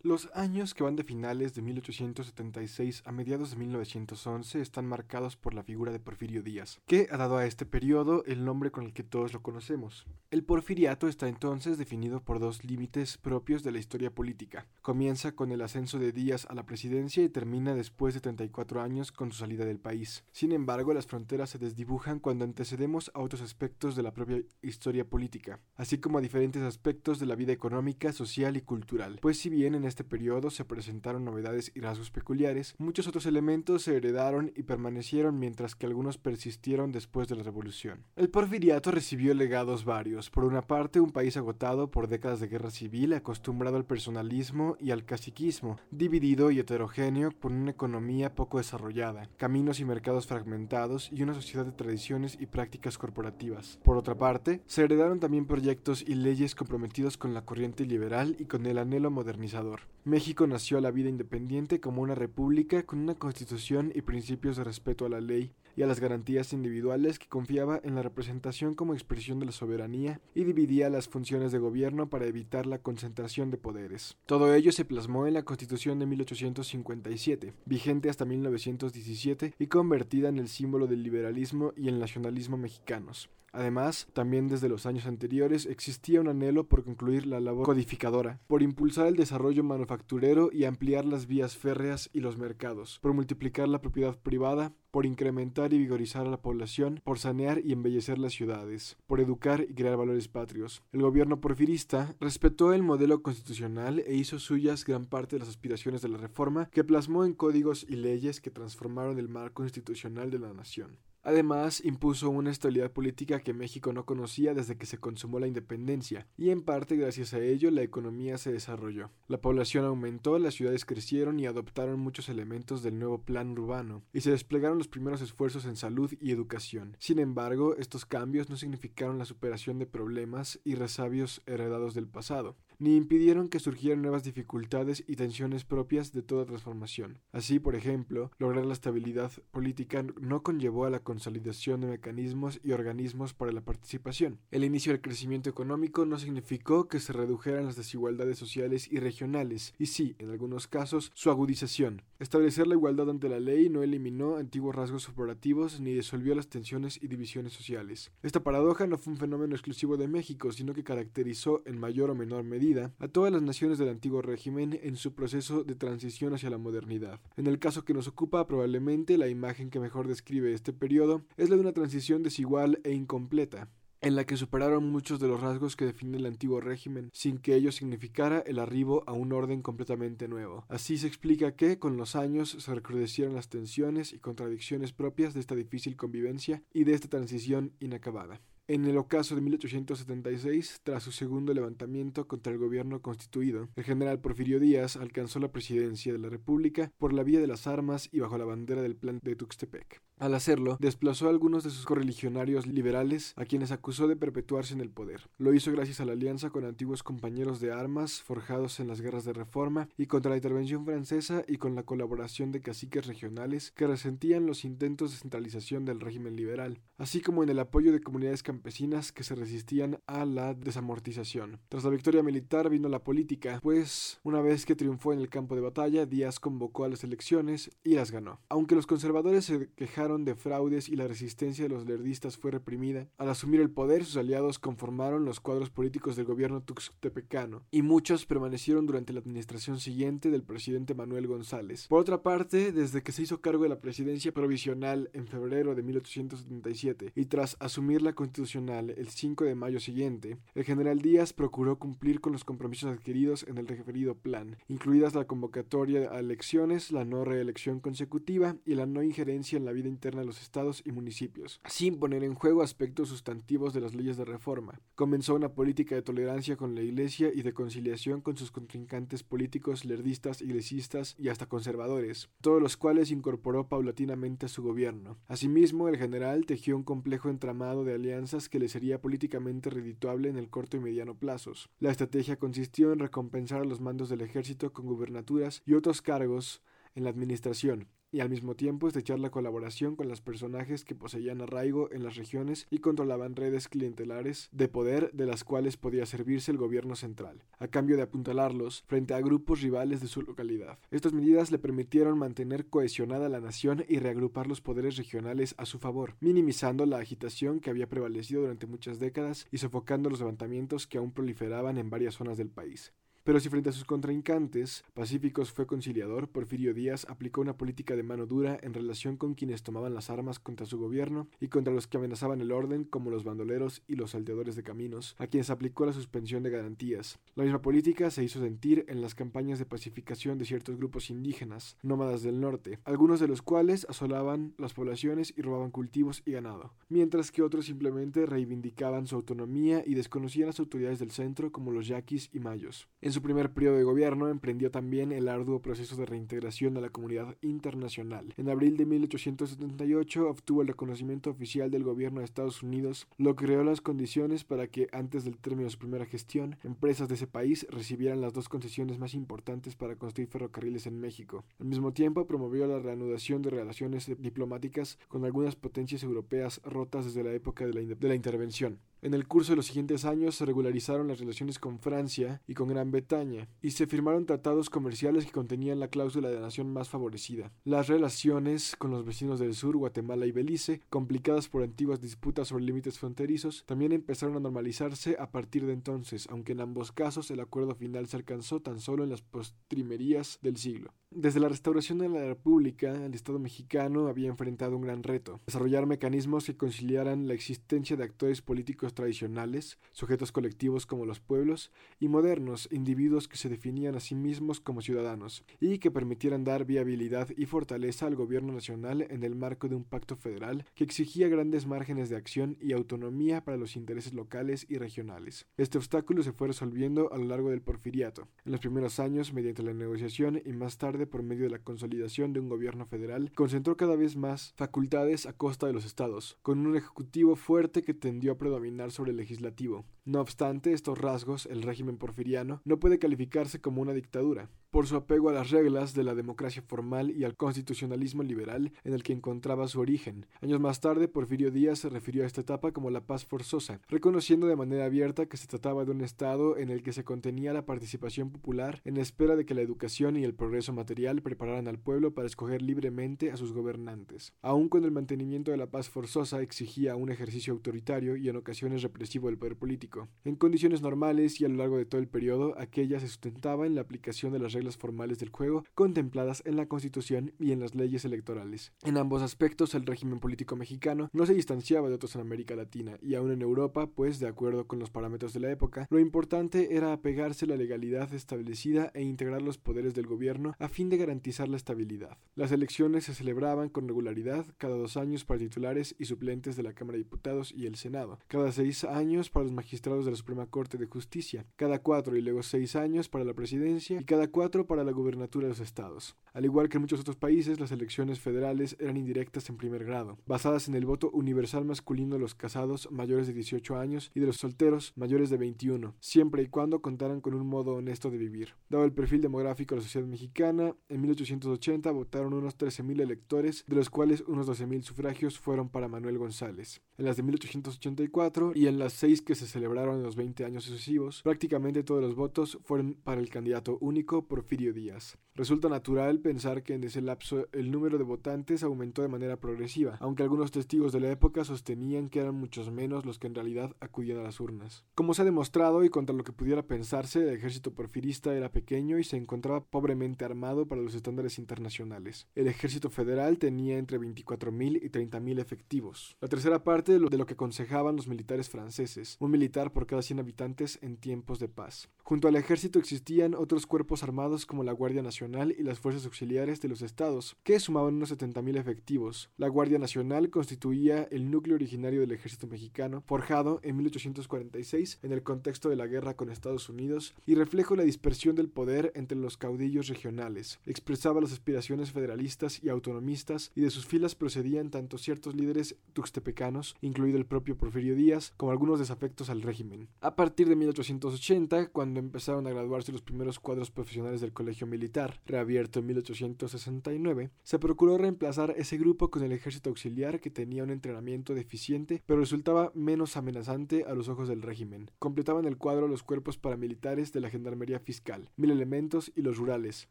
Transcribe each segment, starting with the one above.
Los años que van de finales de 1876 a mediados de 1911 están marcados por la figura de Porfirio Díaz, que ha dado a este periodo el nombre con el que todos lo conocemos. El porfiriato está entonces definido por dos límites propios de la historia política. Comienza con el ascenso de Díaz a la presidencia y termina después de 34 años con su salida del país. Sin embargo, las fronteras se desdibujan cuando antecedemos a otros aspectos de la propia historia política, así como a diferentes aspectos de la vida económica, social y cultural. Pues si bien en este periodo se presentaron novedades y rasgos peculiares, muchos otros elementos se heredaron y permanecieron mientras que algunos persistieron después de la revolución. El porfiriato recibió legados varios. Por una parte, un país agotado por décadas de guerra civil, acostumbrado al personalismo y al caciquismo, dividido y heterogéneo por una economía poco desarrollada, caminos y mercados fragmentados y una sociedad de tradiciones y prácticas corporativas. Por otra parte, se heredaron también proyectos y leyes comprometidos con la corriente liberal y con el anhelo modernizador. México nació a la vida independiente como una república con una constitución y principios de respeto a la ley y a las garantías individuales que confiaba en la representación como expresión de la soberanía y dividía las funciones de gobierno para evitar la concentración de poderes. Todo ello se plasmó en la Constitución de 1857, vigente hasta 1917 y convertida en el símbolo del liberalismo y el nacionalismo mexicanos. Además, también desde los años anteriores existía un anhelo por concluir la labor codificadora, por impulsar el desarrollo manufacturero y ampliar las vías férreas y los mercados, por multiplicar la propiedad privada, por incrementar y vigorizar a la población, por sanear y embellecer las ciudades, por educar y crear valores patrios. El gobierno porfirista respetó el modelo constitucional e hizo suyas gran parte de las aspiraciones de la reforma que plasmó en códigos y leyes que transformaron el marco institucional de la nación. Además, impuso una estabilidad política que México no conocía desde que se consumó la independencia, y en parte gracias a ello la economía se desarrolló. La población aumentó, las ciudades crecieron y adoptaron muchos elementos del nuevo plan urbano, y se desplegaron los primeros esfuerzos en salud y educación. Sin embargo, estos cambios no significaron la superación de problemas y resabios heredados del pasado ni impidieron que surgieran nuevas dificultades y tensiones propias de toda transformación. Así, por ejemplo, lograr la estabilidad política no conllevó a la consolidación de mecanismos y organismos para la participación. El inicio del crecimiento económico no significó que se redujeran las desigualdades sociales y regionales, y sí, en algunos casos, su agudización. Establecer la igualdad ante la ley no eliminó antiguos rasgos operativos ni disolvió las tensiones y divisiones sociales. Esta paradoja no fue un fenómeno exclusivo de México, sino que caracterizó en mayor o menor medida a todas las naciones del antiguo régimen en su proceso de transición hacia la modernidad. En el caso que nos ocupa, probablemente la imagen que mejor describe este periodo es la de una transición desigual e incompleta en la que superaron muchos de los rasgos que definen el antiguo régimen, sin que ello significara el arribo a un orden completamente nuevo. Así se explica que, con los años, se recrudecieron las tensiones y contradicciones propias de esta difícil convivencia y de esta transición inacabada. En el ocaso de 1876, tras su segundo levantamiento contra el gobierno constituido, el general Porfirio Díaz alcanzó la presidencia de la República por la vía de las armas y bajo la bandera del plan de Tuxtepec. Al hacerlo, desplazó a algunos de sus correligionarios liberales, a quienes acusó de perpetuarse en el poder. Lo hizo gracias a la alianza con antiguos compañeros de armas forjados en las guerras de reforma y contra la intervención francesa y con la colaboración de caciques regionales que resentían los intentos de centralización del régimen liberal, así como en el apoyo de comunidades campesinas que se resistían a la desamortización. Tras la victoria militar vino la política, pues una vez que triunfó en el campo de batalla, Díaz convocó a las elecciones y las ganó. Aunque los conservadores se quejaron de fraudes y la resistencia de los lerdistas fue reprimida. Al asumir el poder, sus aliados conformaron los cuadros políticos del gobierno tuxtepecano, y muchos permanecieron durante la administración siguiente del presidente Manuel González. Por otra parte, desde que se hizo cargo de la presidencia provisional en febrero de 1877 y tras asumir la constitucional el 5 de mayo siguiente, el general Díaz procuró cumplir con los compromisos adquiridos en el referido plan, incluidas la convocatoria a elecciones, la no reelección consecutiva y la no injerencia en la vida interna de los estados y municipios, sin poner en juego aspectos sustantivos de las leyes de reforma. Comenzó una política de tolerancia con la Iglesia y de conciliación con sus contrincantes políticos, lerdistas, iglesistas y hasta conservadores, todos los cuales incorporó paulatinamente a su gobierno. Asimismo, el general tejió un complejo entramado de alianzas que le sería políticamente redituable en el corto y mediano plazos. La estrategia consistió en recompensar a los mandos del ejército con gubernaturas y otros cargos en la administración, y al mismo tiempo estrechar la colaboración con los personajes que poseían arraigo en las regiones y controlaban redes clientelares de poder de las cuales podía servirse el gobierno central, a cambio de apuntalarlos frente a grupos rivales de su localidad. Estas medidas le permitieron mantener cohesionada la nación y reagrupar los poderes regionales a su favor, minimizando la agitación que había prevalecido durante muchas décadas y sofocando los levantamientos que aún proliferaban en varias zonas del país. Pero si frente a sus contraincantes pacíficos fue conciliador, Porfirio Díaz aplicó una política de mano dura en relación con quienes tomaban las armas contra su gobierno y contra los que amenazaban el orden, como los bandoleros y los salteadores de caminos, a quienes aplicó la suspensión de garantías. La misma política se hizo sentir en las campañas de pacificación de ciertos grupos indígenas, nómadas del norte, algunos de los cuales asolaban las poblaciones y robaban cultivos y ganado, mientras que otros simplemente reivindicaban su autonomía y desconocían las autoridades del centro como los yaquis y mayos primer periodo de gobierno emprendió también el arduo proceso de reintegración a la comunidad internacional. En abril de 1878 obtuvo el reconocimiento oficial del gobierno de Estados Unidos, lo que creó las condiciones para que, antes del término de su primera gestión, empresas de ese país recibieran las dos concesiones más importantes para construir ferrocarriles en México. Al mismo tiempo, promovió la reanudación de relaciones diplomáticas con algunas potencias europeas rotas desde la época de la intervención. En el curso de los siguientes años se regularizaron las relaciones con Francia y con Gran Bretaña, y se firmaron tratados comerciales que contenían la cláusula de nación más favorecida. Las relaciones con los vecinos del sur, Guatemala y Belice, complicadas por antiguas disputas sobre límites fronterizos, también empezaron a normalizarse a partir de entonces, aunque en ambos casos el acuerdo final se alcanzó tan solo en las postrimerías del siglo. Desde la restauración de la República, el Estado mexicano había enfrentado un gran reto, desarrollar mecanismos que conciliaran la existencia de actores políticos tradicionales, sujetos colectivos como los pueblos, y modernos, individuos que se definían a sí mismos como ciudadanos, y que permitieran dar viabilidad y fortaleza al gobierno nacional en el marco de un pacto federal que exigía grandes márgenes de acción y autonomía para los intereses locales y regionales. Este obstáculo se fue resolviendo a lo largo del porfiriato, en los primeros años mediante la negociación y más tarde por medio de la consolidación de un gobierno federal, concentró cada vez más facultades a costa de los estados, con un ejecutivo fuerte que tendió a predominar sobre el legislativo. No obstante estos rasgos, el régimen porfiriano no puede calificarse como una dictadura, por su apego a las reglas de la democracia formal y al constitucionalismo liberal en el que encontraba su origen. Años más tarde, Porfirio Díaz se refirió a esta etapa como la paz forzosa, reconociendo de manera abierta que se trataba de un Estado en el que se contenía la participación popular en espera de que la educación y el progreso material prepararan al pueblo para escoger libremente a sus gobernantes. Aun cuando el mantenimiento de la paz forzosa exigía un ejercicio autoritario y en ocasiones represivo del poder político. En condiciones normales y a lo largo de todo el periodo, aquella se sustentaba en la aplicación de las reglas formales del juego contempladas en la Constitución y en las leyes electorales. En ambos aspectos, el régimen político mexicano no se distanciaba de otros en América Latina y aún en Europa, pues, de acuerdo con los parámetros de la época, lo importante era apegarse a la legalidad establecida e integrar los poderes del gobierno a fin de garantizar la estabilidad. Las elecciones se celebraban con regularidad cada dos años para titulares y suplentes de la Cámara de Diputados y el Senado, cada seis años para los magistrados de la Suprema Corte de Justicia, cada cuatro y luego seis años para la presidencia y cada cuatro para la gubernatura de los estados. Al igual que en muchos otros países, las elecciones federales eran indirectas en primer grado, basadas en el voto universal masculino de los casados mayores de 18 años y de los solteros mayores de 21, siempre y cuando contaran con un modo honesto de vivir. Dado el perfil demográfico de la sociedad mexicana, en 1880 votaron unos 13.000 electores, de los cuales unos 12.000 sufragios fueron para Manuel González. En las de 1884 y en las seis que se celebraron en los 20 años sucesivos, prácticamente todos los votos fueron para el candidato único por Porfirio Díaz. Resulta natural pensar que en ese lapso el número de votantes aumentó de manera progresiva, aunque algunos testigos de la época sostenían que eran muchos menos los que en realidad acudían a las urnas. Como se ha demostrado y contra lo que pudiera pensarse, el ejército porfirista era pequeño y se encontraba pobremente armado para los estándares internacionales. El ejército federal tenía entre 24.000 y 30.000 efectivos, la tercera parte de lo, de lo que aconsejaban los militares franceses, un militar por cada 100 habitantes en tiempos de paz. Junto al ejército existían otros cuerpos armados como la Guardia Nacional y las fuerzas auxiliares de los estados, que sumaban unos 70.000 efectivos. La Guardia Nacional constituía el núcleo originario del ejército mexicano, forjado en 1846 en el contexto de la guerra con Estados Unidos y reflejo la dispersión del poder entre los caudillos regionales. Expresaba las aspiraciones federalistas y autonomistas y de sus filas procedían tanto ciertos líderes tuxtepecanos, incluido el propio Porfirio Díaz, como algunos desafectos al régimen. A partir de 1880, cuando empezaron a graduarse los primeros cuadros profesionales del Colegio Militar, reabierto en 1869, se procuró reemplazar ese grupo con el ejército auxiliar que tenía un entrenamiento deficiente, pero resultaba menos amenazante a los ojos del régimen. Completaban el cuadro los cuerpos paramilitares de la Gendarmería Fiscal, mil elementos y los rurales,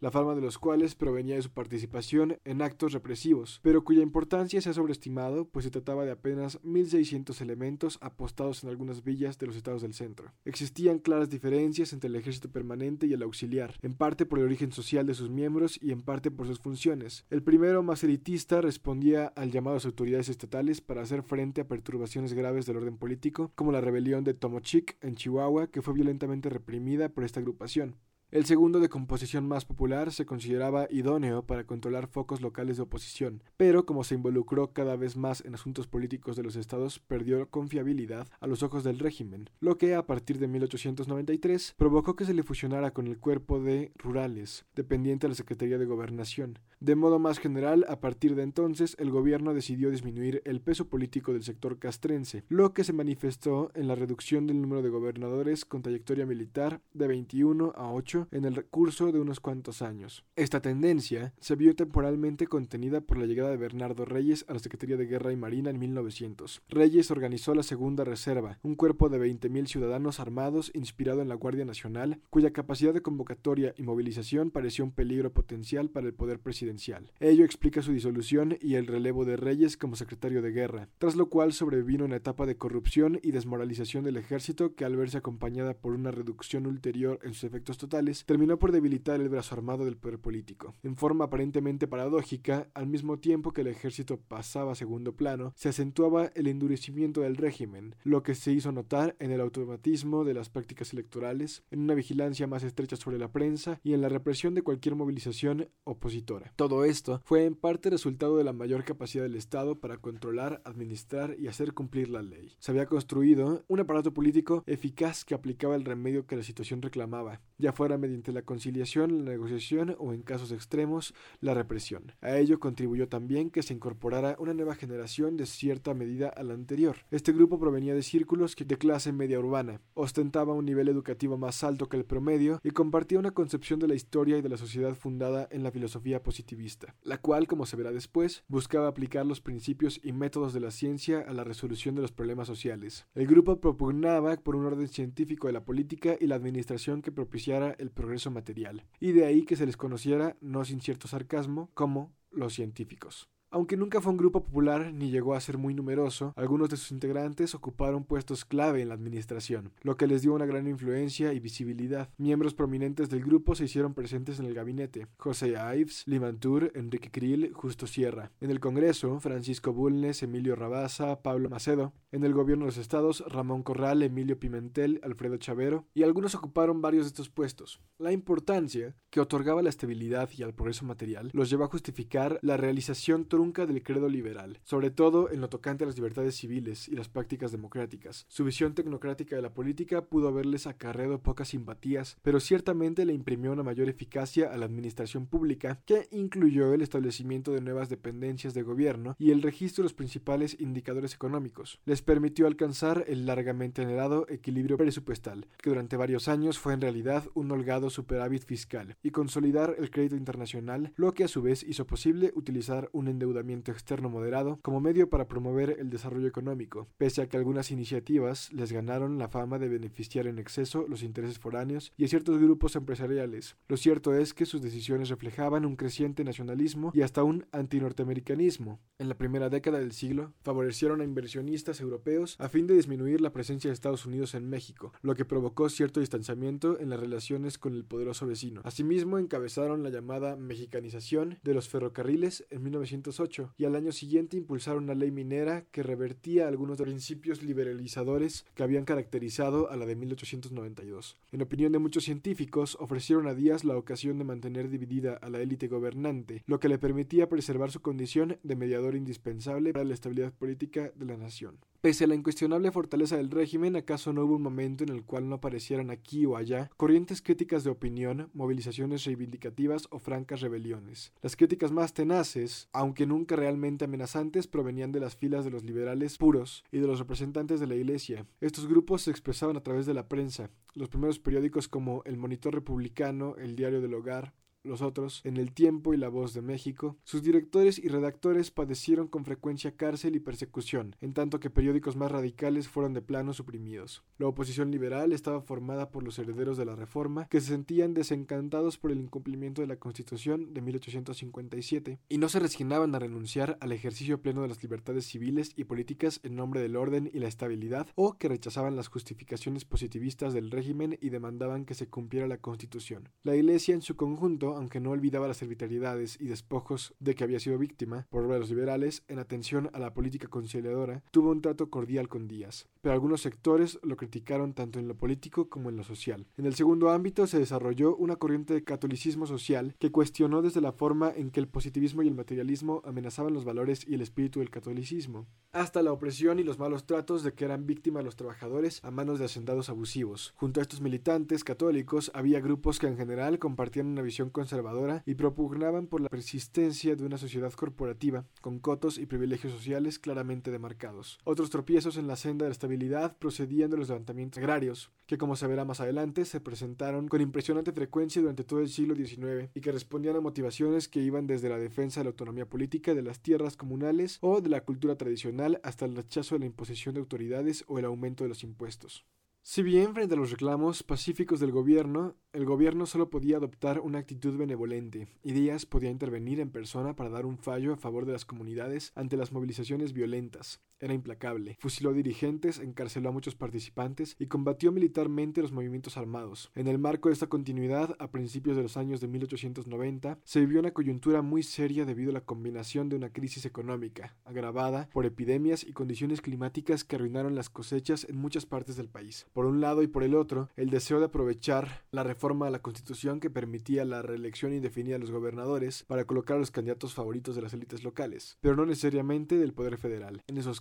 la fama de los cuales provenía de su participación en actos represivos, pero cuya importancia se ha sobreestimado, pues se trataba de apenas 1.600 elementos apostados en algunas villas de los estados del centro. Existían claras diferencias entre el ejército permanente y el auxiliar, en parte por el origen social de sus miembros y en parte por sus funciones. El primero, más elitista, respondía al llamado a las autoridades estatales para hacer frente a perturbaciones graves del orden político, como la rebelión de Tomochic en Chihuahua, que fue violentamente reprimida por esta agrupación. El segundo, de composición más popular, se consideraba idóneo para controlar focos locales de oposición, pero como se involucró cada vez más en asuntos políticos de los estados, perdió confiabilidad a los ojos del régimen, lo que a partir de 1893 provocó que se le fusionara con el cuerpo de rurales, dependiente de la Secretaría de Gobernación. De modo más general, a partir de entonces, el gobierno decidió disminuir el peso político del sector castrense, lo que se manifestó en la reducción del número de gobernadores con trayectoria militar de 21 a 8 en el recurso de unos cuantos años. Esta tendencia se vio temporalmente contenida por la llegada de Bernardo Reyes a la Secretaría de Guerra y Marina en 1900. Reyes organizó la Segunda Reserva, un cuerpo de 20.000 ciudadanos armados inspirado en la Guardia Nacional, cuya capacidad de convocatoria y movilización pareció un peligro potencial para el poder presidencial. Ello explica su disolución y el relevo de Reyes como secretario de guerra, tras lo cual sobrevino una etapa de corrupción y desmoralización del ejército que al verse acompañada por una reducción ulterior en sus efectos totales, terminó por debilitar el brazo armado del poder político. En forma aparentemente paradójica, al mismo tiempo que el ejército pasaba a segundo plano, se acentuaba el endurecimiento del régimen, lo que se hizo notar en el automatismo de las prácticas electorales, en una vigilancia más estrecha sobre la prensa y en la represión de cualquier movilización opositora. Todo esto fue en parte resultado de la mayor capacidad del Estado para controlar, administrar y hacer cumplir la ley. Se había construido un aparato político eficaz que aplicaba el remedio que la situación reclamaba, ya fuera mediante la conciliación, la negociación o, en casos extremos, la represión. A ello contribuyó también que se incorporara una nueva generación de cierta medida a la anterior. Este grupo provenía de círculos de clase media urbana, ostentaba un nivel educativo más alto que el promedio y compartía una concepción de la historia y de la sociedad fundada en la filosofía positivista, la cual, como se verá después, buscaba aplicar los principios y métodos de la ciencia a la resolución de los problemas sociales. El grupo propugnaba por un orden científico de la política y la administración que propiciara el progreso material, y de ahí que se les conociera, no sin cierto sarcasmo, como los científicos. Aunque nunca fue un grupo popular ni llegó a ser muy numeroso, algunos de sus integrantes ocuparon puestos clave en la administración, lo que les dio una gran influencia y visibilidad. Miembros prominentes del grupo se hicieron presentes en el gabinete: José Ives, Limantur, Enrique Krill, Justo Sierra. En el Congreso, Francisco Bulnes, Emilio Rabasa, Pablo Macedo. En el gobierno de los estados, Ramón Corral, Emilio Pimentel, Alfredo Chavero, y algunos ocuparon varios de estos puestos. La importancia que otorgaba la estabilidad y al progreso material los llevó a justificar la realización del credo liberal, sobre todo en lo tocante a las libertades civiles y las prácticas democráticas. Su visión tecnocrática de la política pudo haberles acarreado pocas simpatías, pero ciertamente le imprimió una mayor eficacia a la administración pública, que incluyó el establecimiento de nuevas dependencias de gobierno y el registro de los principales indicadores económicos. Les permitió alcanzar el largamente anhelado equilibrio presupuestal, que durante varios años fue en realidad un holgado superávit fiscal, y consolidar el crédito internacional, lo que a su vez hizo posible utilizar un endeudamiento externo moderado como medio para promover el desarrollo económico, pese a que algunas iniciativas les ganaron la fama de beneficiar en exceso los intereses foráneos y a ciertos grupos empresariales. Lo cierto es que sus decisiones reflejaban un creciente nacionalismo y hasta un antinorteamericanismo. En la primera década del siglo, favorecieron a inversionistas europeos a fin de disminuir la presencia de Estados Unidos en México, lo que provocó cierto distanciamiento en las relaciones con el poderoso vecino. Asimismo, encabezaron la llamada mexicanización de los ferrocarriles en 1908 y al año siguiente impulsaron una ley minera que revertía algunos de los principios liberalizadores que habían caracterizado a la de 1892. En opinión de muchos científicos, ofrecieron a Díaz la ocasión de mantener dividida a la élite gobernante, lo que le permitía preservar su condición de mediador indispensable para la estabilidad política de la nación. Pese a la incuestionable fortaleza del régimen, ¿acaso no hubo un momento en el cual no aparecieran aquí o allá corrientes críticas de opinión, movilizaciones reivindicativas o francas rebeliones? Las críticas más tenaces, aunque nunca realmente amenazantes, provenían de las filas de los liberales puros y de los representantes de la Iglesia. Estos grupos se expresaban a través de la prensa. Los primeros periódicos como El Monitor Republicano, El Diario del Hogar, los otros, en El Tiempo y La Voz de México, sus directores y redactores padecieron con frecuencia cárcel y persecución, en tanto que periódicos más radicales fueron de plano suprimidos. La oposición liberal estaba formada por los herederos de la Reforma, que se sentían desencantados por el incumplimiento de la Constitución de 1857, y no se resignaban a renunciar al ejercicio pleno de las libertades civiles y políticas en nombre del orden y la estabilidad, o que rechazaban las justificaciones positivistas del régimen y demandaban que se cumpliera la Constitución. La Iglesia en su conjunto aunque no olvidaba las arbitrariedades y despojos de que había sido víctima por los liberales, en atención a la política conciliadora, tuvo un trato cordial con Díaz, pero algunos sectores lo criticaron tanto en lo político como en lo social. En el segundo ámbito se desarrolló una corriente de catolicismo social que cuestionó desde la forma en que el positivismo y el materialismo amenazaban los valores y el espíritu del catolicismo, hasta la opresión y los malos tratos de que eran víctimas los trabajadores a manos de hacendados abusivos. Junto a estos militantes católicos había grupos que en general compartían una visión conservadora y propugnaban por la persistencia de una sociedad corporativa, con cotos y privilegios sociales claramente demarcados. Otros tropiezos en la senda de la estabilidad procedían de los levantamientos agrarios, que como se verá más adelante se presentaron con impresionante frecuencia durante todo el siglo XIX y que respondían a motivaciones que iban desde la defensa de la autonomía política de las tierras comunales o de la cultura tradicional hasta el rechazo de la imposición de autoridades o el aumento de los impuestos. Si bien frente a los reclamos pacíficos del gobierno, el gobierno solo podía adoptar una actitud benevolente, y Díaz podía intervenir en persona para dar un fallo a favor de las comunidades ante las movilizaciones violentas. Era implacable. Fusiló dirigentes, encarceló a muchos participantes y combatió militarmente los movimientos armados. En el marco de esta continuidad, a principios de los años de 1890, se vivió una coyuntura muy seria debido a la combinación de una crisis económica, agravada por epidemias y condiciones climáticas que arruinaron las cosechas en muchas partes del país. Por un lado y por el otro, el deseo de aprovechar la reforma a la Constitución que permitía la reelección indefinida a los gobernadores para colocar a los candidatos favoritos de las élites locales, pero no necesariamente del poder federal. En esos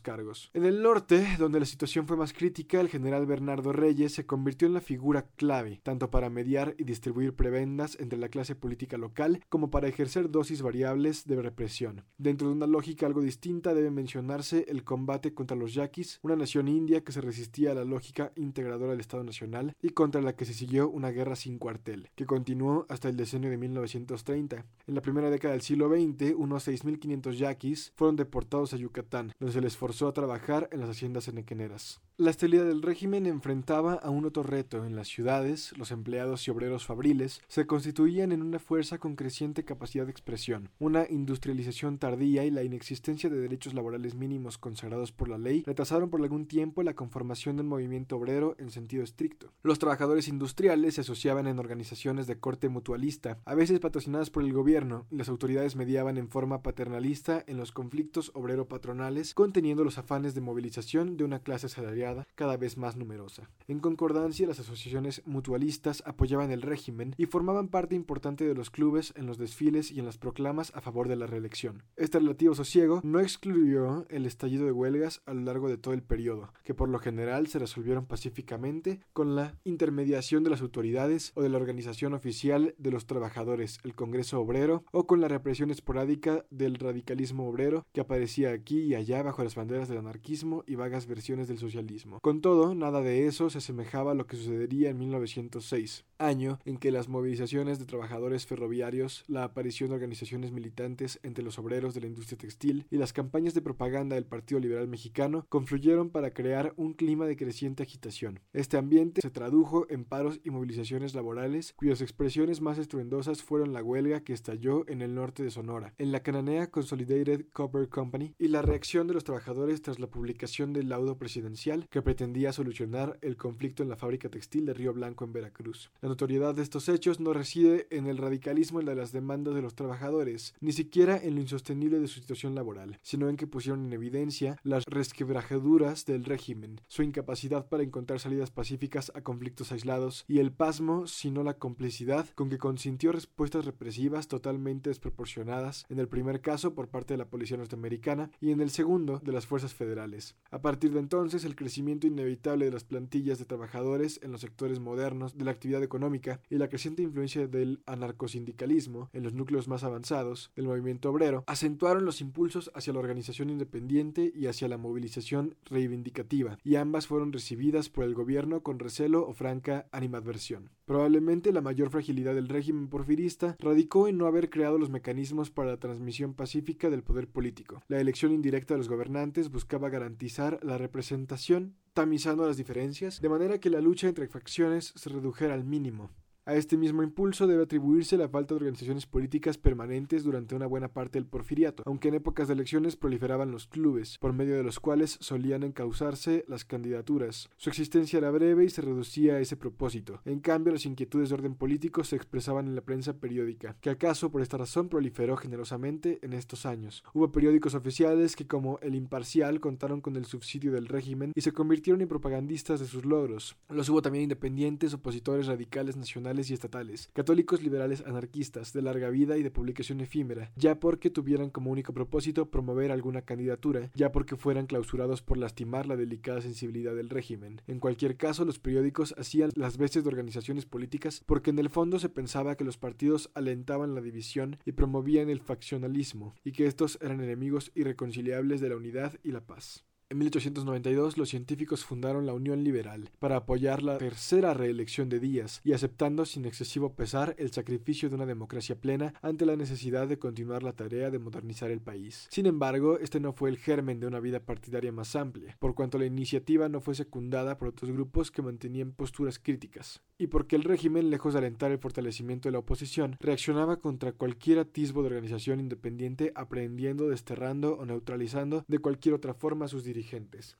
en el norte, donde la situación fue más crítica, el general Bernardo Reyes se convirtió en la figura clave, tanto para mediar y distribuir prebendas entre la clase política local, como para ejercer dosis variables de represión. Dentro de una lógica algo distinta debe mencionarse el combate contra los yaquis, una nación india que se resistía a la lógica integradora del Estado Nacional y contra la que se siguió una guerra sin cuartel, que continuó hasta el decenio de 1930. En la primera década del siglo XX, unos 6.500 yaquis fueron deportados a Yucatán, donde se les a trabajar en las haciendas enequeneras. La estabilidad del régimen enfrentaba a un otro reto. En las ciudades, los empleados y obreros fabriles se constituían en una fuerza con creciente capacidad de expresión. Una industrialización tardía y la inexistencia de derechos laborales mínimos consagrados por la ley retrasaron por algún tiempo la conformación de un movimiento obrero en sentido estricto. Los trabajadores industriales se asociaban en organizaciones de corte mutualista, a veces patrocinadas por el gobierno, las autoridades mediaban en forma paternalista en los conflictos obrero-patronales, conteniendo los afanes de movilización de una clase asalariada cada vez más numerosa. En concordancia, las asociaciones mutualistas apoyaban el régimen y formaban parte importante de los clubes en los desfiles y en las proclamas a favor de la reelección. Este relativo sosiego no excluyó el estallido de huelgas a lo largo de todo el periodo, que por lo general se resolvieron pacíficamente con la intermediación de las autoridades o de la organización oficial de los trabajadores, el Congreso Obrero, o con la represión esporádica del radicalismo obrero que aparecía aquí y allá bajo las banderas del anarquismo y vagas versiones del socialismo. Con todo, nada de eso se asemejaba a lo que sucedería en 1906, año en que las movilizaciones de trabajadores ferroviarios, la aparición de organizaciones militantes entre los obreros de la industria textil y las campañas de propaganda del Partido Liberal Mexicano confluyeron para crear un clima de creciente agitación. Este ambiente se tradujo en paros y movilizaciones laborales cuyas expresiones más estruendosas fueron la huelga que estalló en el norte de Sonora, en la cananea Consolidated Copper Company y la reacción de los trabajadores tras la publicación del laudo presidencial que pretendía solucionar el conflicto en la fábrica textil de Río Blanco en Veracruz. Notoriedad de estos hechos no reside en el radicalismo de las demandas de los trabajadores, ni siquiera en lo insostenible de su situación laboral, sino en que pusieron en evidencia las resquebrajaduras del régimen, su incapacidad para encontrar salidas pacíficas a conflictos aislados y el pasmo, sino la complicidad con que consintió respuestas represivas totalmente desproporcionadas, en el primer caso por parte de la policía norteamericana y en el segundo de las fuerzas federales. A partir de entonces, el crecimiento inevitable de las plantillas de trabajadores en los sectores modernos de la actividad económica y la creciente influencia del anarcosindicalismo en los núcleos más avanzados del movimiento obrero acentuaron los impulsos hacia la organización independiente y hacia la movilización reivindicativa, y ambas fueron recibidas por el gobierno con recelo o franca animadversión. Probablemente la mayor fragilidad del régimen porfirista radicó en no haber creado los mecanismos para la transmisión pacífica del poder político. La elección indirecta de los gobernantes buscaba garantizar la representación, tamizando las diferencias, de manera que la lucha entre facciones se redujera al mínimo. A este mismo impulso debe atribuirse la falta de organizaciones políticas permanentes durante una buena parte del porfiriato, aunque en épocas de elecciones proliferaban los clubes, por medio de los cuales solían encauzarse las candidaturas. Su existencia era breve y se reducía a ese propósito. En cambio, las inquietudes de orden político se expresaban en la prensa periódica, que acaso por esta razón proliferó generosamente en estos años. Hubo periódicos oficiales que como El Imparcial contaron con el subsidio del régimen y se convirtieron en propagandistas de sus logros. Los hubo también independientes, opositores radicales nacionales y estatales, católicos liberales anarquistas, de larga vida y de publicación efímera, ya porque tuvieran como único propósito promover alguna candidatura, ya porque fueran clausurados por lastimar la delicada sensibilidad del régimen. En cualquier caso, los periódicos hacían las veces de organizaciones políticas porque en el fondo se pensaba que los partidos alentaban la división y promovían el faccionalismo, y que estos eran enemigos irreconciliables de la unidad y la paz. En 1892 los científicos fundaron la Unión Liberal para apoyar la tercera reelección de Díaz y aceptando sin excesivo pesar el sacrificio de una democracia plena ante la necesidad de continuar la tarea de modernizar el país. Sin embargo, este no fue el germen de una vida partidaria más amplia, por cuanto la iniciativa no fue secundada por otros grupos que mantenían posturas críticas, y porque el régimen, lejos de alentar el fortalecimiento de la oposición, reaccionaba contra cualquier atisbo de organización independiente, aprehendiendo, desterrando o neutralizando de cualquier otra forma sus dirigentes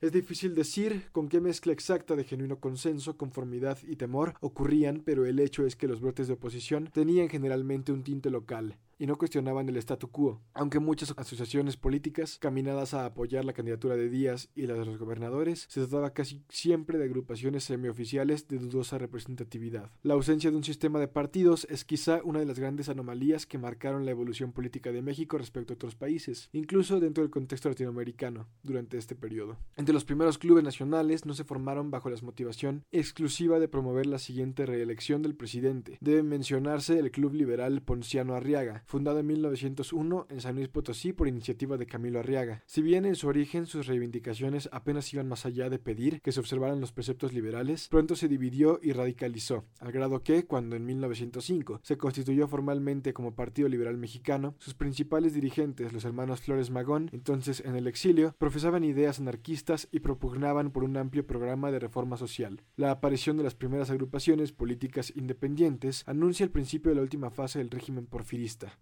es difícil decir con qué mezcla exacta de genuino consenso, conformidad y temor ocurrían, pero el hecho es que los brotes de oposición tenían generalmente un tinte local, y no cuestionaban el statu quo, aunque muchas asociaciones políticas, caminadas a apoyar la candidatura de Díaz y la de los gobernadores, se trataba casi siempre de agrupaciones semioficiales de dudosa representatividad. La ausencia de un sistema de partidos es quizá una de las grandes anomalías que marcaron la evolución política de México respecto a otros países, incluso dentro del contexto latinoamericano, durante este periodo. Entre los primeros clubes nacionales no se formaron bajo la motivación exclusiva de promover la siguiente reelección del presidente. Debe mencionarse el Club Liberal Ponciano Arriaga, fundado en 1901 en San Luis Potosí por iniciativa de Camilo Arriaga. Si bien en su origen sus reivindicaciones apenas iban más allá de pedir que se observaran los preceptos liberales, pronto se dividió y radicalizó, al grado que, cuando en 1905 se constituyó formalmente como Partido Liberal Mexicano, sus principales dirigentes, los hermanos Flores Magón, entonces en el exilio, profesaban ideas anarquistas y propugnaban por un amplio programa de reforma social. La aparición de las primeras agrupaciones políticas independientes anuncia el principio de la última fase del régimen porfirista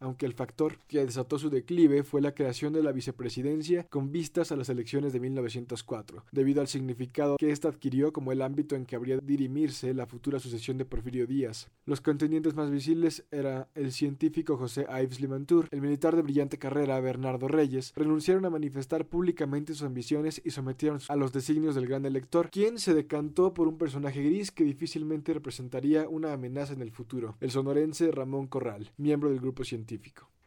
aunque el factor que desató su declive fue la creación de la vicepresidencia con vistas a las elecciones de 1904, debido al significado que ésta adquirió como el ámbito en que habría de dirimirse la futura sucesión de Porfirio Díaz. Los contendientes más visibles eran el científico José Ives Limantour, el militar de brillante carrera Bernardo Reyes, renunciaron a manifestar públicamente sus ambiciones y sometieron a los designios del gran elector, quien se decantó por un personaje gris que difícilmente representaría una amenaza en el futuro, el sonorense Ramón Corral, miembro del grupo científico.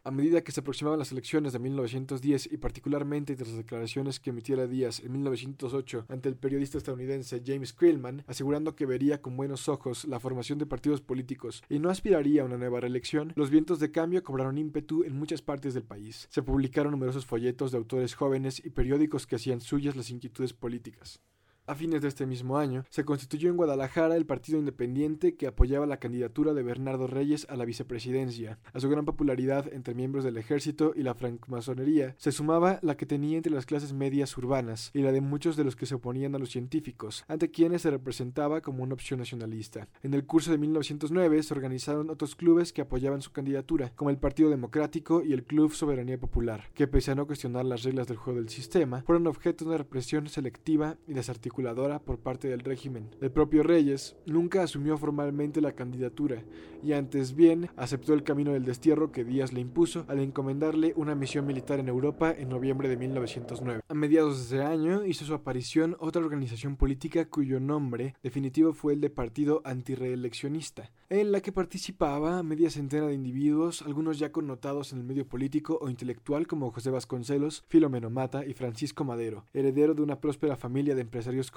A medida que se aproximaban las elecciones de 1910 y particularmente tras las declaraciones que emitiera Díaz en 1908 ante el periodista estadounidense James Krillman, asegurando que vería con buenos ojos la formación de partidos políticos y no aspiraría a una nueva reelección, los vientos de cambio cobraron ímpetu en muchas partes del país. Se publicaron numerosos folletos de autores jóvenes y periódicos que hacían suyas las inquietudes políticas. A fines de este mismo año, se constituyó en Guadalajara el Partido Independiente que apoyaba la candidatura de Bernardo Reyes a la vicepresidencia. A su gran popularidad entre miembros del ejército y la francmasonería se sumaba la que tenía entre las clases medias urbanas y la de muchos de los que se oponían a los científicos, ante quienes se representaba como una opción nacionalista. En el curso de 1909 se organizaron otros clubes que apoyaban su candidatura, como el Partido Democrático y el Club Soberanía Popular, que pese a no cuestionar las reglas del juego del sistema, fueron objeto de una represión selectiva y desarticulación por parte del régimen. El propio Reyes nunca asumió formalmente la candidatura y antes bien aceptó el camino del destierro que Díaz le impuso al encomendarle una misión militar en Europa en noviembre de 1909. A mediados de ese año hizo su aparición otra organización política cuyo nombre definitivo fue el de Partido Antireeleccionista, en la que participaba media centena de individuos, algunos ya connotados en el medio político o intelectual como José Vasconcelos, Filomeno Mata y Francisco Madero, heredero de una próspera familia de empresarios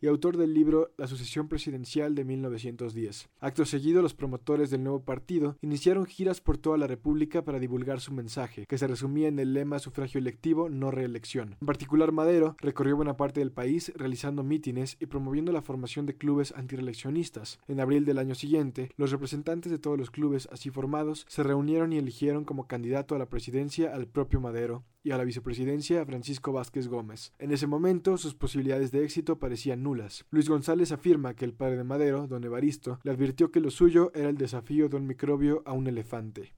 y autor del libro La sucesión presidencial de 1910. Acto seguido, los promotores del nuevo partido iniciaron giras por toda la República para divulgar su mensaje, que se resumía en el lema sufragio electivo, no reelección. En particular, Madero recorrió buena parte del país realizando mítines y promoviendo la formación de clubes antireeleccionistas. En abril del año siguiente, los representantes de todos los clubes así formados se reunieron y eligieron como candidato a la presidencia al propio Madero y a la vicepresidencia a Francisco Vázquez Gómez. En ese momento sus posibilidades de éxito parecían nulas. Luis González afirma que el padre de Madero, don Evaristo, le advirtió que lo suyo era el desafío de un microbio a un elefante.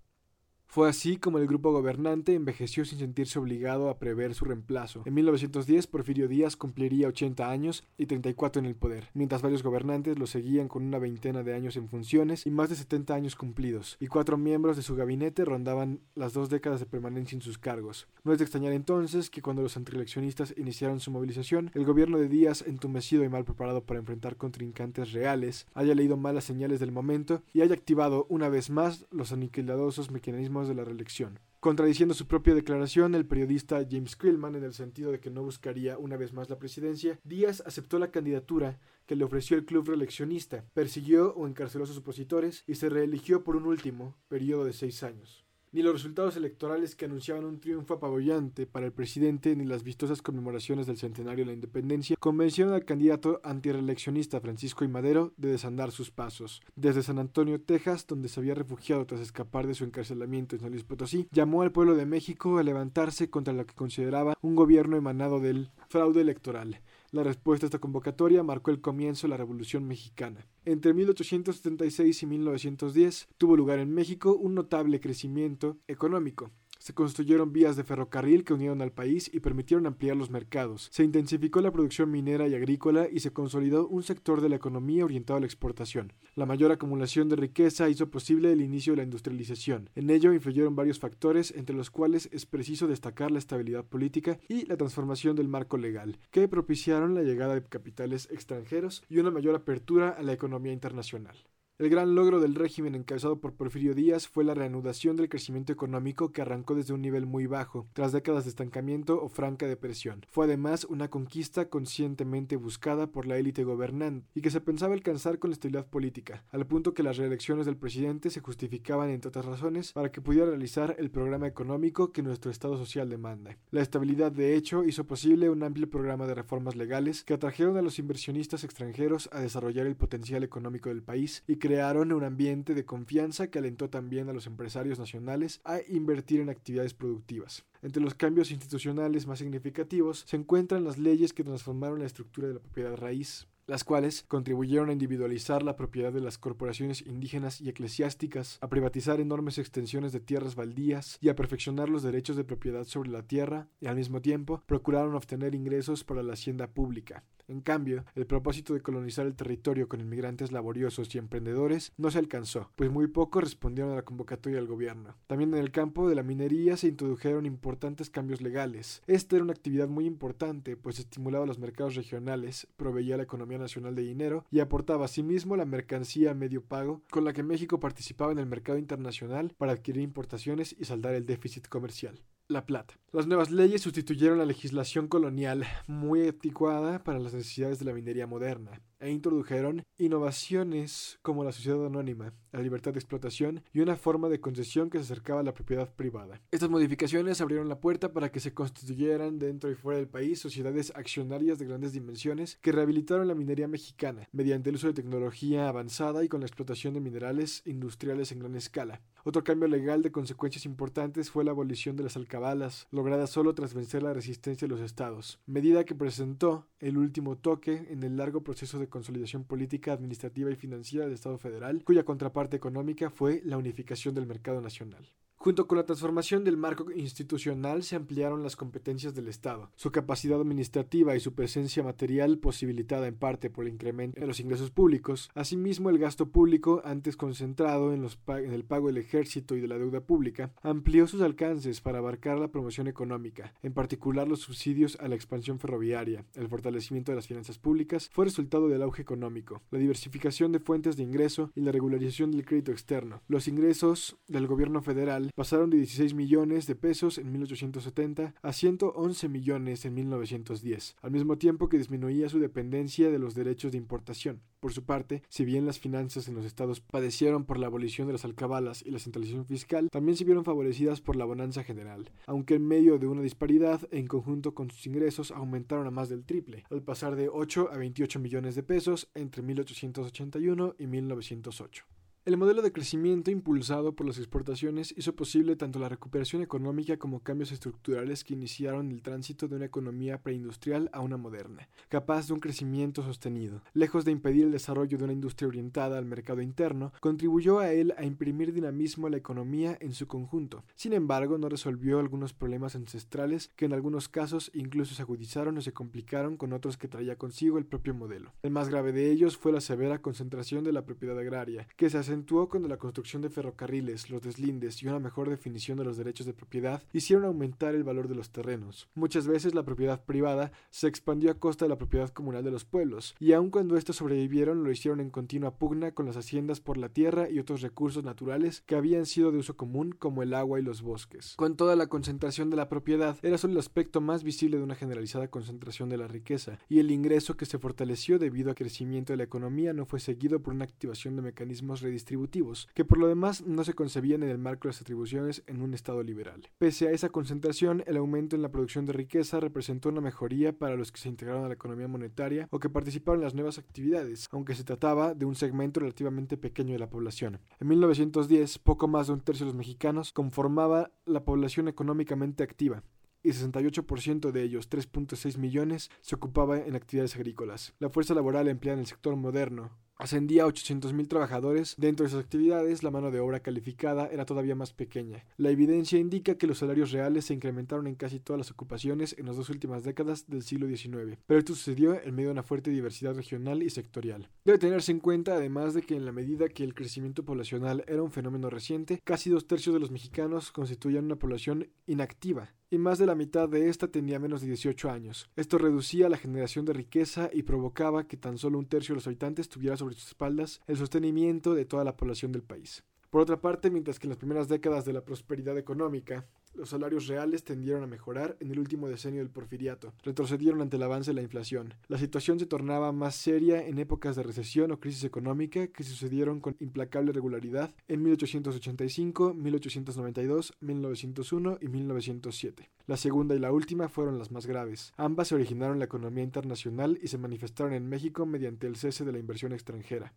Fue así como el grupo gobernante envejeció sin sentirse obligado a prever su reemplazo. En 1910, Porfirio Díaz cumpliría 80 años y 34 en el poder, mientras varios gobernantes lo seguían con una veintena de años en funciones y más de 70 años cumplidos, y cuatro miembros de su gabinete rondaban las dos décadas de permanencia en sus cargos. No es de extrañar entonces que cuando los antireleccionistas iniciaron su movilización, el gobierno de Díaz, entumecido y mal preparado para enfrentar contrincantes reales, haya leído malas señales del momento y haya activado una vez más los aniquiladosos mecanismos de la reelección. Contradiciendo su propia declaración, el periodista James Krillman, en el sentido de que no buscaría una vez más la presidencia, Díaz aceptó la candidatura que le ofreció el club reeleccionista, persiguió o encarceló a sus opositores y se reeligió por un último periodo de seis años. Ni los resultados electorales que anunciaban un triunfo apabullante para el presidente ni las vistosas conmemoraciones del centenario de la independencia convencieron al candidato antireeleccionista Francisco I. Madero de desandar sus pasos. Desde San Antonio, Texas, donde se había refugiado tras escapar de su encarcelamiento en San Luis Potosí, llamó al pueblo de México a levantarse contra lo que consideraba un gobierno emanado del fraude electoral. La respuesta a esta convocatoria marcó el comienzo de la Revolución Mexicana. Entre 1876 y 1910 tuvo lugar en México un notable crecimiento económico. Se construyeron vías de ferrocarril que unieron al país y permitieron ampliar los mercados. Se intensificó la producción minera y agrícola y se consolidó un sector de la economía orientado a la exportación. La mayor acumulación de riqueza hizo posible el inicio de la industrialización. En ello influyeron varios factores, entre los cuales es preciso destacar la estabilidad política y la transformación del marco legal, que propiciaron la llegada de capitales extranjeros y una mayor apertura a la economía internacional. El gran logro del régimen encabezado por Porfirio Díaz fue la reanudación del crecimiento económico que arrancó desde un nivel muy bajo, tras décadas de estancamiento o franca depresión. Fue además una conquista conscientemente buscada por la élite gobernante y que se pensaba alcanzar con la estabilidad política, al punto que las reelecciones del presidente se justificaban, entre otras razones, para que pudiera realizar el programa económico que nuestro Estado social demanda. La estabilidad, de hecho, hizo posible un amplio programa de reformas legales que atrajeron a los inversionistas extranjeros a desarrollar el potencial económico del país y crearon un ambiente de confianza que alentó también a los empresarios nacionales a invertir en actividades productivas. Entre los cambios institucionales más significativos se encuentran las leyes que transformaron la estructura de la propiedad raíz, las cuales contribuyeron a individualizar la propiedad de las corporaciones indígenas y eclesiásticas, a privatizar enormes extensiones de tierras baldías y a perfeccionar los derechos de propiedad sobre la tierra, y al mismo tiempo procuraron obtener ingresos para la hacienda pública. En cambio, el propósito de colonizar el territorio con inmigrantes laboriosos y emprendedores no se alcanzó, pues muy pocos respondieron a la convocatoria del gobierno. También en el campo de la minería se introdujeron importantes cambios legales. Esta era una actividad muy importante, pues estimulaba los mercados regionales, proveía la economía nacional de dinero y aportaba asimismo la mercancía a medio pago con la que México participaba en el mercado internacional para adquirir importaciones y saldar el déficit comercial. La Plata. Las nuevas leyes sustituyeron la legislación colonial, muy anticuada para las necesidades de la minería moderna, e introdujeron innovaciones como la sociedad anónima, la libertad de explotación y una forma de concesión que se acercaba a la propiedad privada. Estas modificaciones abrieron la puerta para que se constituyeran dentro y fuera del país sociedades accionarias de grandes dimensiones que rehabilitaron la minería mexicana mediante el uso de tecnología avanzada y con la explotación de minerales industriales en gran escala. Otro cambio legal de consecuencias importantes fue la abolición de las alcabalas, lograda solo tras vencer la resistencia de los estados, medida que presentó el último toque en el largo proceso de consolidación política, administrativa y financiera del Estado federal, cuya contraparte económica fue la unificación del mercado nacional. Junto con la transformación del marco institucional se ampliaron las competencias del Estado. Su capacidad administrativa y su presencia material, posibilitada en parte por el incremento en los ingresos públicos, asimismo el gasto público, antes concentrado en, en el pago del ejército y de la deuda pública, amplió sus alcances para abarcar la promoción económica, en particular los subsidios a la expansión ferroviaria, el fortalecimiento de las finanzas públicas, fue resultado del auge económico, la diversificación de fuentes de ingreso y la regularización del crédito externo. Los ingresos del gobierno federal pasaron de 16 millones de pesos en 1870 a 111 millones en 1910, al mismo tiempo que disminuía su dependencia de los derechos de importación. Por su parte, si bien las finanzas en los estados padecieron por la abolición de las alcabalas y la centralización fiscal, también se vieron favorecidas por la bonanza general, aunque en medio de una disparidad, en conjunto con sus ingresos aumentaron a más del triple, al pasar de 8 a 28 millones de pesos entre 1881 y 1908. El modelo de crecimiento impulsado por las exportaciones hizo posible tanto la recuperación económica como cambios estructurales que iniciaron el tránsito de una economía preindustrial a una moderna, capaz de un crecimiento sostenido. Lejos de impedir el desarrollo de una industria orientada al mercado interno, contribuyó a él a imprimir dinamismo a la economía en su conjunto. Sin embargo, no resolvió algunos problemas ancestrales que en algunos casos incluso se agudizaron o se complicaron con otros que traía consigo el propio modelo. El más grave de ellos fue la severa concentración de la propiedad agraria, que se acentuó cuando la construcción de ferrocarriles, los deslindes y una mejor definición de los derechos de propiedad hicieron aumentar el valor de los terrenos. Muchas veces la propiedad privada se expandió a costa de la propiedad comunal de los pueblos, y aun cuando estos sobrevivieron lo hicieron en continua pugna con las haciendas por la tierra y otros recursos naturales que habían sido de uso común como el agua y los bosques. Con toda la concentración de la propiedad era solo el aspecto más visible de una generalizada concentración de la riqueza, y el ingreso que se fortaleció debido al crecimiento de la economía no fue seguido por una activación de mecanismos redistributivos distributivos, que por lo demás no se concebían en el marco de las atribuciones en un Estado liberal. Pese a esa concentración, el aumento en la producción de riqueza representó una mejoría para los que se integraron a la economía monetaria o que participaron en las nuevas actividades, aunque se trataba de un segmento relativamente pequeño de la población. En 1910, poco más de un tercio de los mexicanos conformaba la población económicamente activa, y 68% de ellos, 3.6 millones, se ocupaba en actividades agrícolas. La fuerza laboral empleada en el sector moderno, ascendía a 800.000 trabajadores. Dentro de esas actividades, la mano de obra calificada era todavía más pequeña. La evidencia indica que los salarios reales se incrementaron en casi todas las ocupaciones en las dos últimas décadas del siglo XIX, pero esto sucedió en medio de una fuerte diversidad regional y sectorial. Debe tenerse en cuenta, además, de que en la medida que el crecimiento poblacional era un fenómeno reciente, casi dos tercios de los mexicanos constituían una población inactiva, y más de la mitad de esta tenía menos de 18 años. Esto reducía la generación de riqueza y provocaba que tan solo un tercio de los habitantes tuviera sobre sus espaldas el sostenimiento de toda la población del país. Por otra parte, mientras que en las primeras décadas de la prosperidad económica, los salarios reales tendieron a mejorar en el último decenio del porfiriato, retrocedieron ante el avance de la inflación. La situación se tornaba más seria en épocas de recesión o crisis económica que sucedieron con implacable regularidad en 1885, 1892, 1901 y 1907. La segunda y la última fueron las más graves. Ambas se originaron en la economía internacional y se manifestaron en México mediante el cese de la inversión extranjera.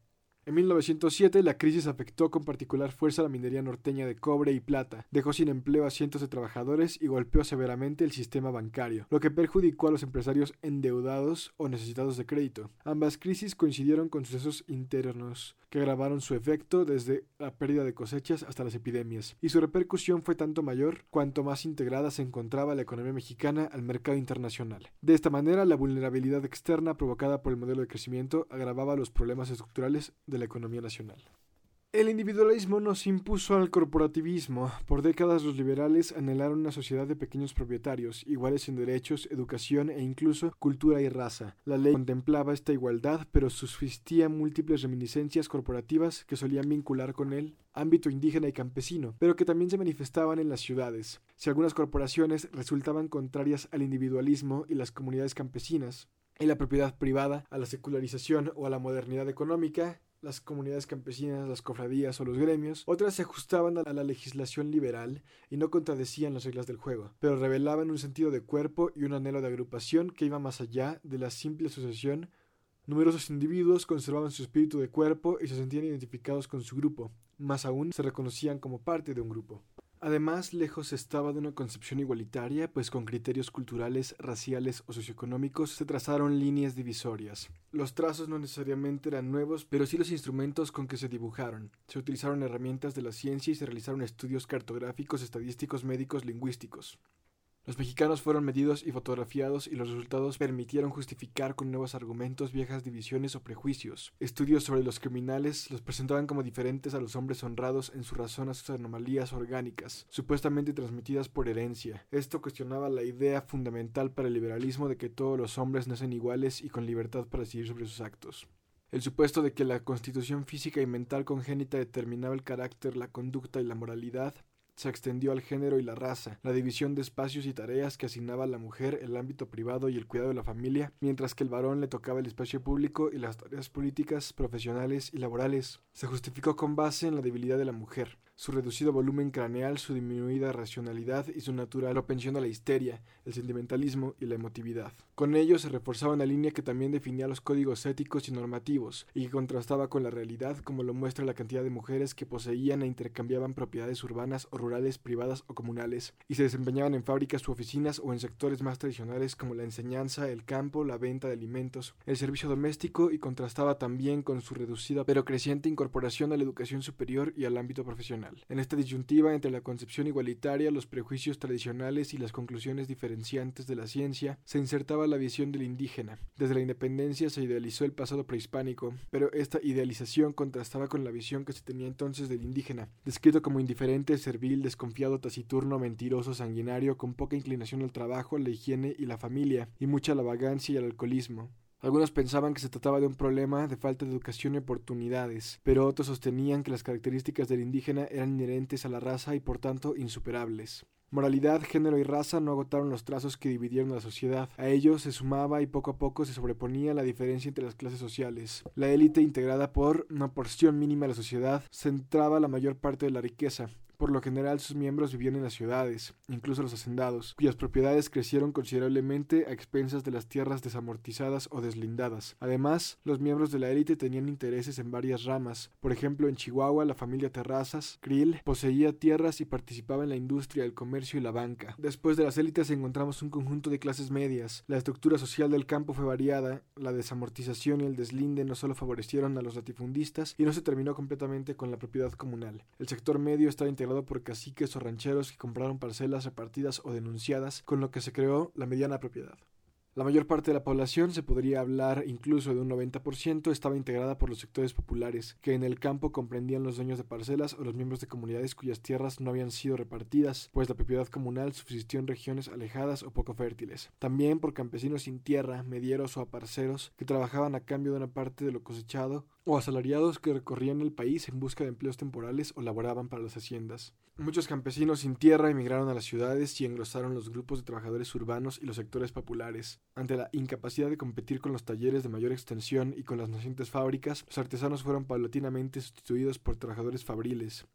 En 1907 la crisis afectó con particular fuerza la minería norteña de cobre y plata, dejó sin empleo a cientos de trabajadores y golpeó severamente el sistema bancario, lo que perjudicó a los empresarios endeudados o necesitados de crédito. Ambas crisis coincidieron con sucesos internos que agravaron su efecto desde la pérdida de cosechas hasta las epidemias, y su repercusión fue tanto mayor cuanto más integrada se encontraba la economía mexicana al mercado internacional. De esta manera, la vulnerabilidad externa provocada por el modelo de crecimiento agravaba los problemas estructurales de la economía nacional. El individualismo nos impuso al corporativismo. Por décadas los liberales anhelaron una sociedad de pequeños propietarios, iguales en derechos, educación e incluso cultura y raza. La ley contemplaba esta igualdad, pero subsistía múltiples reminiscencias corporativas que solían vincular con el ámbito indígena y campesino, pero que también se manifestaban en las ciudades. Si algunas corporaciones resultaban contrarias al individualismo y las comunidades campesinas, y la propiedad privada, a la secularización o a la modernidad económica, las comunidades campesinas, las cofradías o los gremios, otras se ajustaban a la legislación liberal y no contradecían las reglas del juego, pero revelaban un sentido de cuerpo y un anhelo de agrupación que iba más allá de la simple asociación. Numerosos individuos conservaban su espíritu de cuerpo y se sentían identificados con su grupo, más aún se reconocían como parte de un grupo. Además, lejos estaba de una concepción igualitaria, pues con criterios culturales, raciales o socioeconómicos se trazaron líneas divisorias. Los trazos no necesariamente eran nuevos, pero sí los instrumentos con que se dibujaron. Se utilizaron herramientas de la ciencia y se realizaron estudios cartográficos, estadísticos, médicos, lingüísticos. Los mexicanos fueron medidos y fotografiados y los resultados permitieron justificar con nuevos argumentos viejas divisiones o prejuicios. Estudios sobre los criminales los presentaban como diferentes a los hombres honrados en su razón a sus anomalías orgánicas, supuestamente transmitidas por herencia. Esto cuestionaba la idea fundamental para el liberalismo de que todos los hombres nacen iguales y con libertad para decidir sobre sus actos. El supuesto de que la constitución física y mental congénita determinaba el carácter, la conducta y la moralidad se extendió al género y la raza, la división de espacios y tareas que asignaba a la mujer el ámbito privado y el cuidado de la familia, mientras que el varón le tocaba el espacio público y las tareas políticas, profesionales y laborales. Se justificó con base en la debilidad de la mujer, su reducido volumen craneal, su disminuida racionalidad y su natural propensión a la histeria, el sentimentalismo y la emotividad. Con ello se reforzaba una línea que también definía los códigos éticos y normativos, y que contrastaba con la realidad como lo muestra la cantidad de mujeres que poseían e intercambiaban propiedades urbanas o rurales, privadas o comunales, y se desempeñaban en fábricas u oficinas o en sectores más tradicionales como la enseñanza, el campo, la venta de alimentos, el servicio doméstico y contrastaba también con su reducida pero creciente incorporación a la educación superior y al ámbito profesional. En esta disyuntiva entre la concepción igualitaria, los prejuicios tradicionales y las conclusiones diferenciantes de la ciencia, se insertaba la visión del indígena. Desde la independencia se idealizó el pasado prehispánico, pero esta idealización contrastaba con la visión que se tenía entonces del indígena, descrito como indiferente, servil, desconfiado, taciturno, mentiroso, sanguinario, con poca inclinación al trabajo, la higiene y la familia, y mucha la vagancia y el alcoholismo. Algunos pensaban que se trataba de un problema de falta de educación y oportunidades, pero otros sostenían que las características del indígena eran inherentes a la raza y por tanto insuperables. Moralidad, género y raza no agotaron los trazos que dividieron a la sociedad. A ellos se sumaba y poco a poco se sobreponía la diferencia entre las clases sociales. La élite, integrada por una porción mínima de la sociedad, centraba la mayor parte de la riqueza, por lo general sus miembros vivían en las ciudades, incluso los hacendados, cuyas propiedades crecieron considerablemente a expensas de las tierras desamortizadas o deslindadas. Además, los miembros de la élite tenían intereses en varias ramas. Por ejemplo, en Chihuahua la familia Terrazas, Krill, poseía tierras y participaba en la industria, el comercio y la banca. Después de las élites encontramos un conjunto de clases medias. La estructura social del campo fue variada, la desamortización y el deslinde no solo favorecieron a los latifundistas y no se terminó completamente con la propiedad comunal. El sector medio estaba integrado por caciques o rancheros que compraron parcelas repartidas o denunciadas, con lo que se creó la mediana propiedad. La mayor parte de la población, se podría hablar incluso de un 90%, estaba integrada por los sectores populares, que en el campo comprendían los dueños de parcelas o los miembros de comunidades cuyas tierras no habían sido repartidas, pues la propiedad comunal subsistió en regiones alejadas o poco fértiles. También por campesinos sin tierra, medieros o aparceros, que trabajaban a cambio de una parte de lo cosechado, o asalariados que recorrían el país en busca de empleos temporales o laboraban para las haciendas. Muchos campesinos sin tierra emigraron a las ciudades y engrosaron los grupos de trabajadores urbanos y los sectores populares. Ante la incapacidad de competir con los talleres de mayor extensión y con las nacientes fábricas, los artesanos fueron paulatinamente sustituidos por trabajadores fabriles.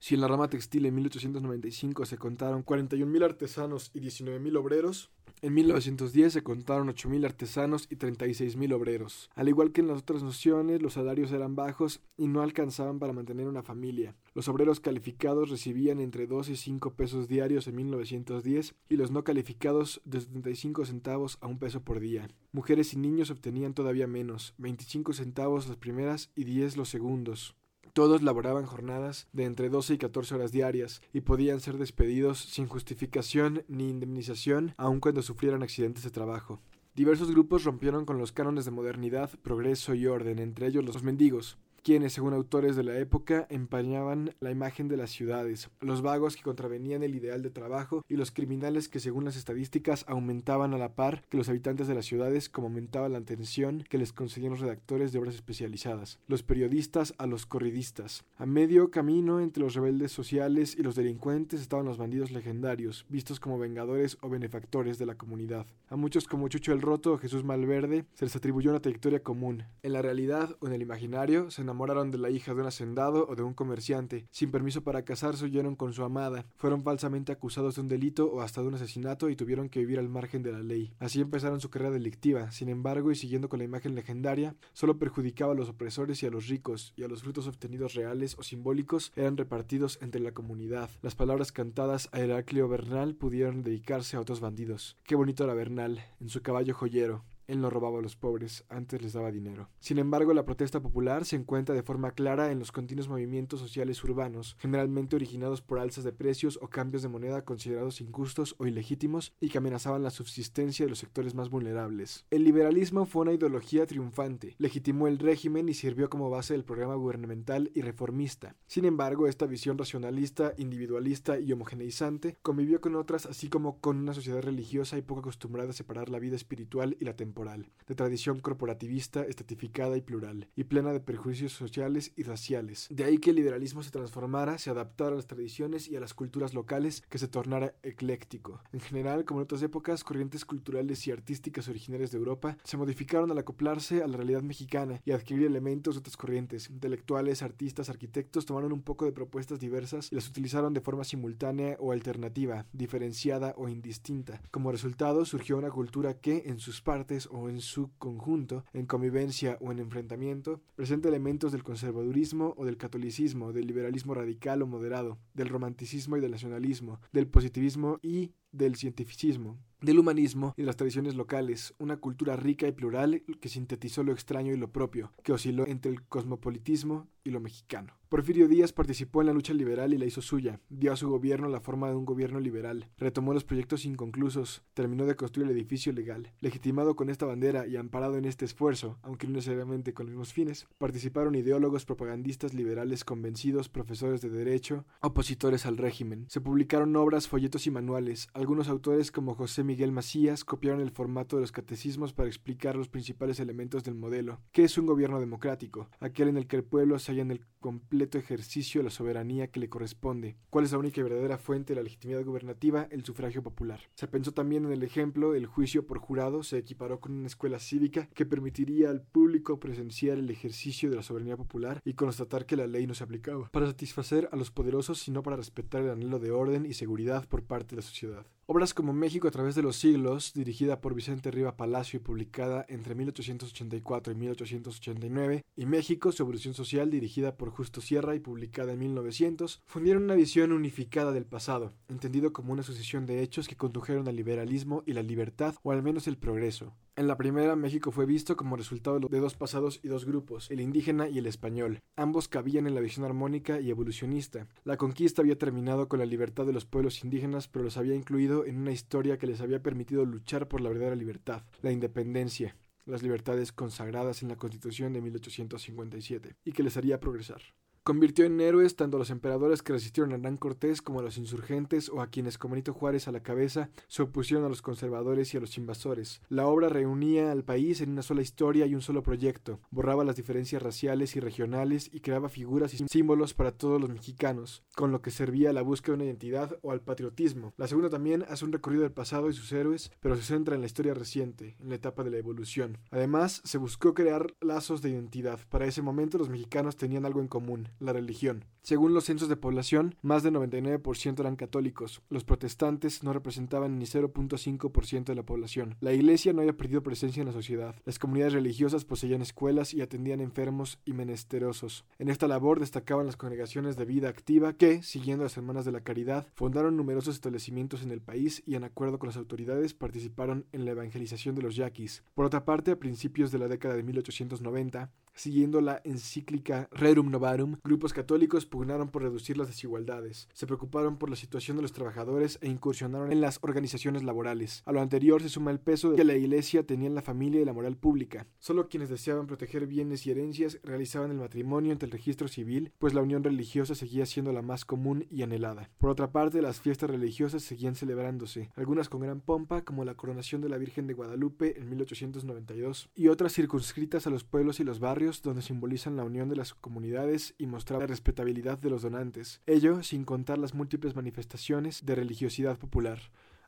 Si en la rama textil en 1895 se contaron 41.000 artesanos y 19.000 obreros, en 1910 se contaron 8.000 artesanos y 36.000 obreros. Al igual que en las otras nociones, los salarios eran bajos y no alcanzaban para mantener una familia. Los obreros calificados recibían entre 2 y 5 pesos diarios en 1910 y los no calificados de 75 centavos a un peso por día. Mujeres y niños obtenían todavía menos, 25 centavos las primeras y 10 los segundos. Todos laboraban jornadas de entre 12 y 14 horas diarias y podían ser despedidos sin justificación ni indemnización aun cuando sufrieran accidentes de trabajo. Diversos grupos rompieron con los cánones de modernidad, progreso y orden, entre ellos los mendigos, quienes, según autores de la época, empañaban la imagen de las ciudades, los vagos que contravenían el ideal de trabajo y los criminales que, según las estadísticas, aumentaban a la par que los habitantes de las ciudades, como aumentaba la atención que les concedían los redactores de obras especializadas, los periodistas a los corridistas. A medio camino entre los rebeldes sociales y los delincuentes estaban los bandidos legendarios, vistos como vengadores o benefactores de la comunidad. A muchos como Chucho el Roto o Jesús Malverde se les atribuyó una trayectoria común. En la realidad o en el imaginario se enamoraron de la hija de un hacendado o de un comerciante. Sin permiso para casarse huyeron con su amada. Fueron falsamente acusados de un delito o hasta de un asesinato y tuvieron que vivir al margen de la ley. Así empezaron su carrera delictiva. Sin embargo, y siguiendo con la imagen legendaria, solo perjudicaba a los opresores y a los ricos, y a los frutos obtenidos reales o simbólicos eran repartidos entre la comunidad. Las palabras cantadas a Heraclio Bernal pudieron dedicarse a otros bandidos. Qué bonito era Bernal, en su caballo joyero, él no robaba a los pobres, antes les daba dinero. Sin embargo, la protesta popular se encuentra de forma clara en los continuos movimientos sociales urbanos, generalmente originados por alzas de precios o cambios de moneda considerados injustos o ilegítimos y que amenazaban la subsistencia de los sectores más vulnerables. El liberalismo fue una ideología triunfante, legitimó el régimen y sirvió como base del programa gubernamental y reformista. Sin embargo, esta visión racionalista, individualista y homogeneizante convivió con otras así como con una sociedad religiosa y poco acostumbrada a separar la vida espiritual y la temporal de tradición corporativista, estatificada y plural, y plena de perjuicios sociales y raciales. De ahí que el liberalismo se transformara, se adaptara a las tradiciones y a las culturas locales, que se tornara ecléctico. En general, como en otras épocas, corrientes culturales y artísticas originarias de Europa se modificaron al acoplarse a la realidad mexicana y adquirir elementos de otras corrientes. Intelectuales, artistas, arquitectos tomaron un poco de propuestas diversas y las utilizaron de forma simultánea o alternativa, diferenciada o indistinta. Como resultado, surgió una cultura que, en sus partes, o en su conjunto, en convivencia o en enfrentamiento, presenta elementos del conservadurismo o del catolicismo, del liberalismo radical o moderado, del romanticismo y del nacionalismo, del positivismo y del cientificismo, del humanismo y de las tradiciones locales, una cultura rica y plural que sintetizó lo extraño y lo propio, que osciló entre el cosmopolitismo y lo mexicano. Porfirio Díaz participó en la lucha liberal y la hizo suya, dio a su gobierno la forma de un gobierno liberal, retomó los proyectos inconclusos, terminó de construir el edificio legal. Legitimado con esta bandera y amparado en este esfuerzo, aunque no necesariamente con los mismos fines, participaron ideólogos propagandistas liberales convencidos, profesores de derecho, opositores al régimen. Se publicaron obras, folletos y manuales. Algunos autores como José Miguel Macías copiaron el formato de los catecismos para explicar los principales elementos del modelo. ¿Qué es un gobierno democrático? Aquel en el que el pueblo se halla en el completo ejercicio de la soberanía que le corresponde. ¿Cuál es la única y verdadera fuente de la legitimidad gubernativa? El sufragio popular. Se pensó también en el ejemplo, el juicio por jurado se equiparó con una escuela cívica que permitiría al público presenciar el ejercicio de la soberanía popular y constatar que la ley no se aplicaba, para satisfacer a los poderosos, sino para respetar el anhelo de orden y seguridad por parte de la sociedad. Obras como México a través de los siglos, dirigida por Vicente Riva Palacio y publicada entre 1884 y 1889, y México, su evolución social, dirigida por Justo Sierra y publicada en 1900, fundieron una visión unificada del pasado, entendido como una sucesión de hechos que condujeron al liberalismo y la libertad, o al menos el progreso. En la primera, México fue visto como resultado de dos pasados y dos grupos, el indígena y el español. Ambos cabían en la visión armónica y evolucionista. La conquista había terminado con la libertad de los pueblos indígenas, pero los había incluido en una historia que les había permitido luchar por la verdadera libertad, la independencia, las libertades consagradas en la Constitución de 1857, y que les haría progresar. Convirtió en héroes tanto a los emperadores que resistieron a Hernán Cortés como a los insurgentes o a quienes, como Benito Juárez a la cabeza, se opusieron a los conservadores y a los invasores. La obra reunía al país en una sola historia y un solo proyecto, borraba las diferencias raciales y regionales y creaba figuras y símbolos para todos los mexicanos, con lo que servía a la búsqueda de una identidad o al patriotismo. La segunda también hace un recorrido del pasado y sus héroes, pero se centra en la historia reciente, en la etapa de la evolución. Además, se buscó crear lazos de identidad. Para ese momento los mexicanos tenían algo en común, la religión. Según los censos de población, más del 99% eran católicos. Los protestantes no representaban ni 0.5% de la población. La iglesia no había perdido presencia en la sociedad. Las comunidades religiosas poseían escuelas y atendían enfermos y menesterosos. En esta labor destacaban las congregaciones de vida activa que, siguiendo las Hermanas de la Caridad, fundaron numerosos establecimientos en el país y, en acuerdo con las autoridades, participaron en la evangelización de los yaquis. Por otra parte, a principios de la década de 1890, siguiendo la encíclica Rerum Novarum, grupos católicos por reducir las desigualdades, se preocuparon por la situación de los trabajadores e incursionaron en las organizaciones laborales. A lo anterior se suma el peso de que la Iglesia tenía en la familia y la moral pública. Solo quienes deseaban proteger bienes y herencias realizaban el matrimonio ante el registro civil, pues la unión religiosa seguía siendo la más común y anhelada. Por otra parte, las fiestas religiosas seguían celebrándose, algunas con gran pompa, como la coronación de la Virgen de Guadalupe en 1892, y otras circunscritas a los pueblos y los barrios donde simbolizan la unión de las comunidades y mostrar la respetabilidad de los donantes, ello sin contar las múltiples manifestaciones de religiosidad popular,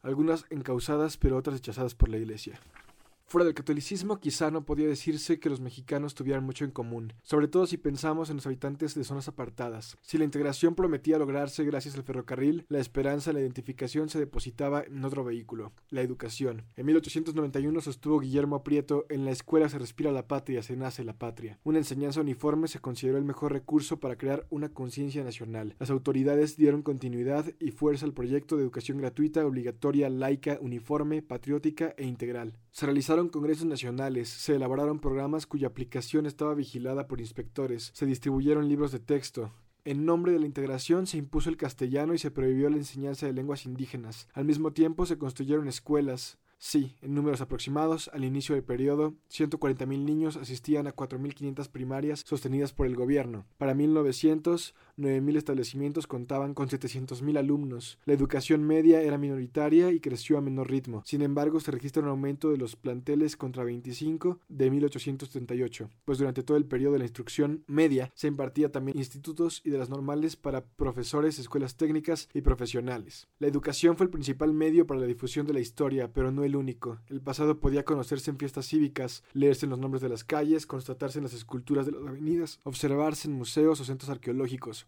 algunas encausadas pero otras rechazadas por la Iglesia. Fuera del catolicismo, quizá no podía decirse que los mexicanos tuvieran mucho en común, sobre todo si pensamos en los habitantes de zonas apartadas. Si la integración prometía lograrse gracias al ferrocarril, la esperanza, la identificación se depositaba en otro vehículo, la educación. En 1891 sostuvo Guillermo Prieto, en la escuela se respira la patria, se nace la patria. Una enseñanza uniforme se consideró el mejor recurso para crear una conciencia nacional. Las autoridades dieron continuidad y fuerza al proyecto de educación gratuita, obligatoria, laica, uniforme, patriótica e integral. Se realizaron congresos nacionales, se elaboraron programas cuya aplicación estaba vigilada por inspectores, se distribuyeron libros de texto, en nombre de la integración se impuso el castellano y se prohibió la enseñanza de lenguas indígenas. Al mismo tiempo se construyeron escuelas, Sí, en números aproximados, al inicio del periodo, 140.000 niños asistían a 4.500 primarias sostenidas por el gobierno. Para 1900, 9.000 establecimientos contaban con 700.000 alumnos. La educación media era minoritaria y creció a menor ritmo. Sin embargo, se registra un aumento de los planteles contra 25 de 1838, pues durante todo el periodo de la instrucción media se impartía también institutos y de las normales para profesores, escuelas técnicas y profesionales. La educación fue el principal medio para la difusión de la historia, pero no el único. El pasado podía conocerse en fiestas cívicas, leerse en los nombres de las calles, constatarse en las esculturas de las avenidas, observarse en museos o centros arqueológicos,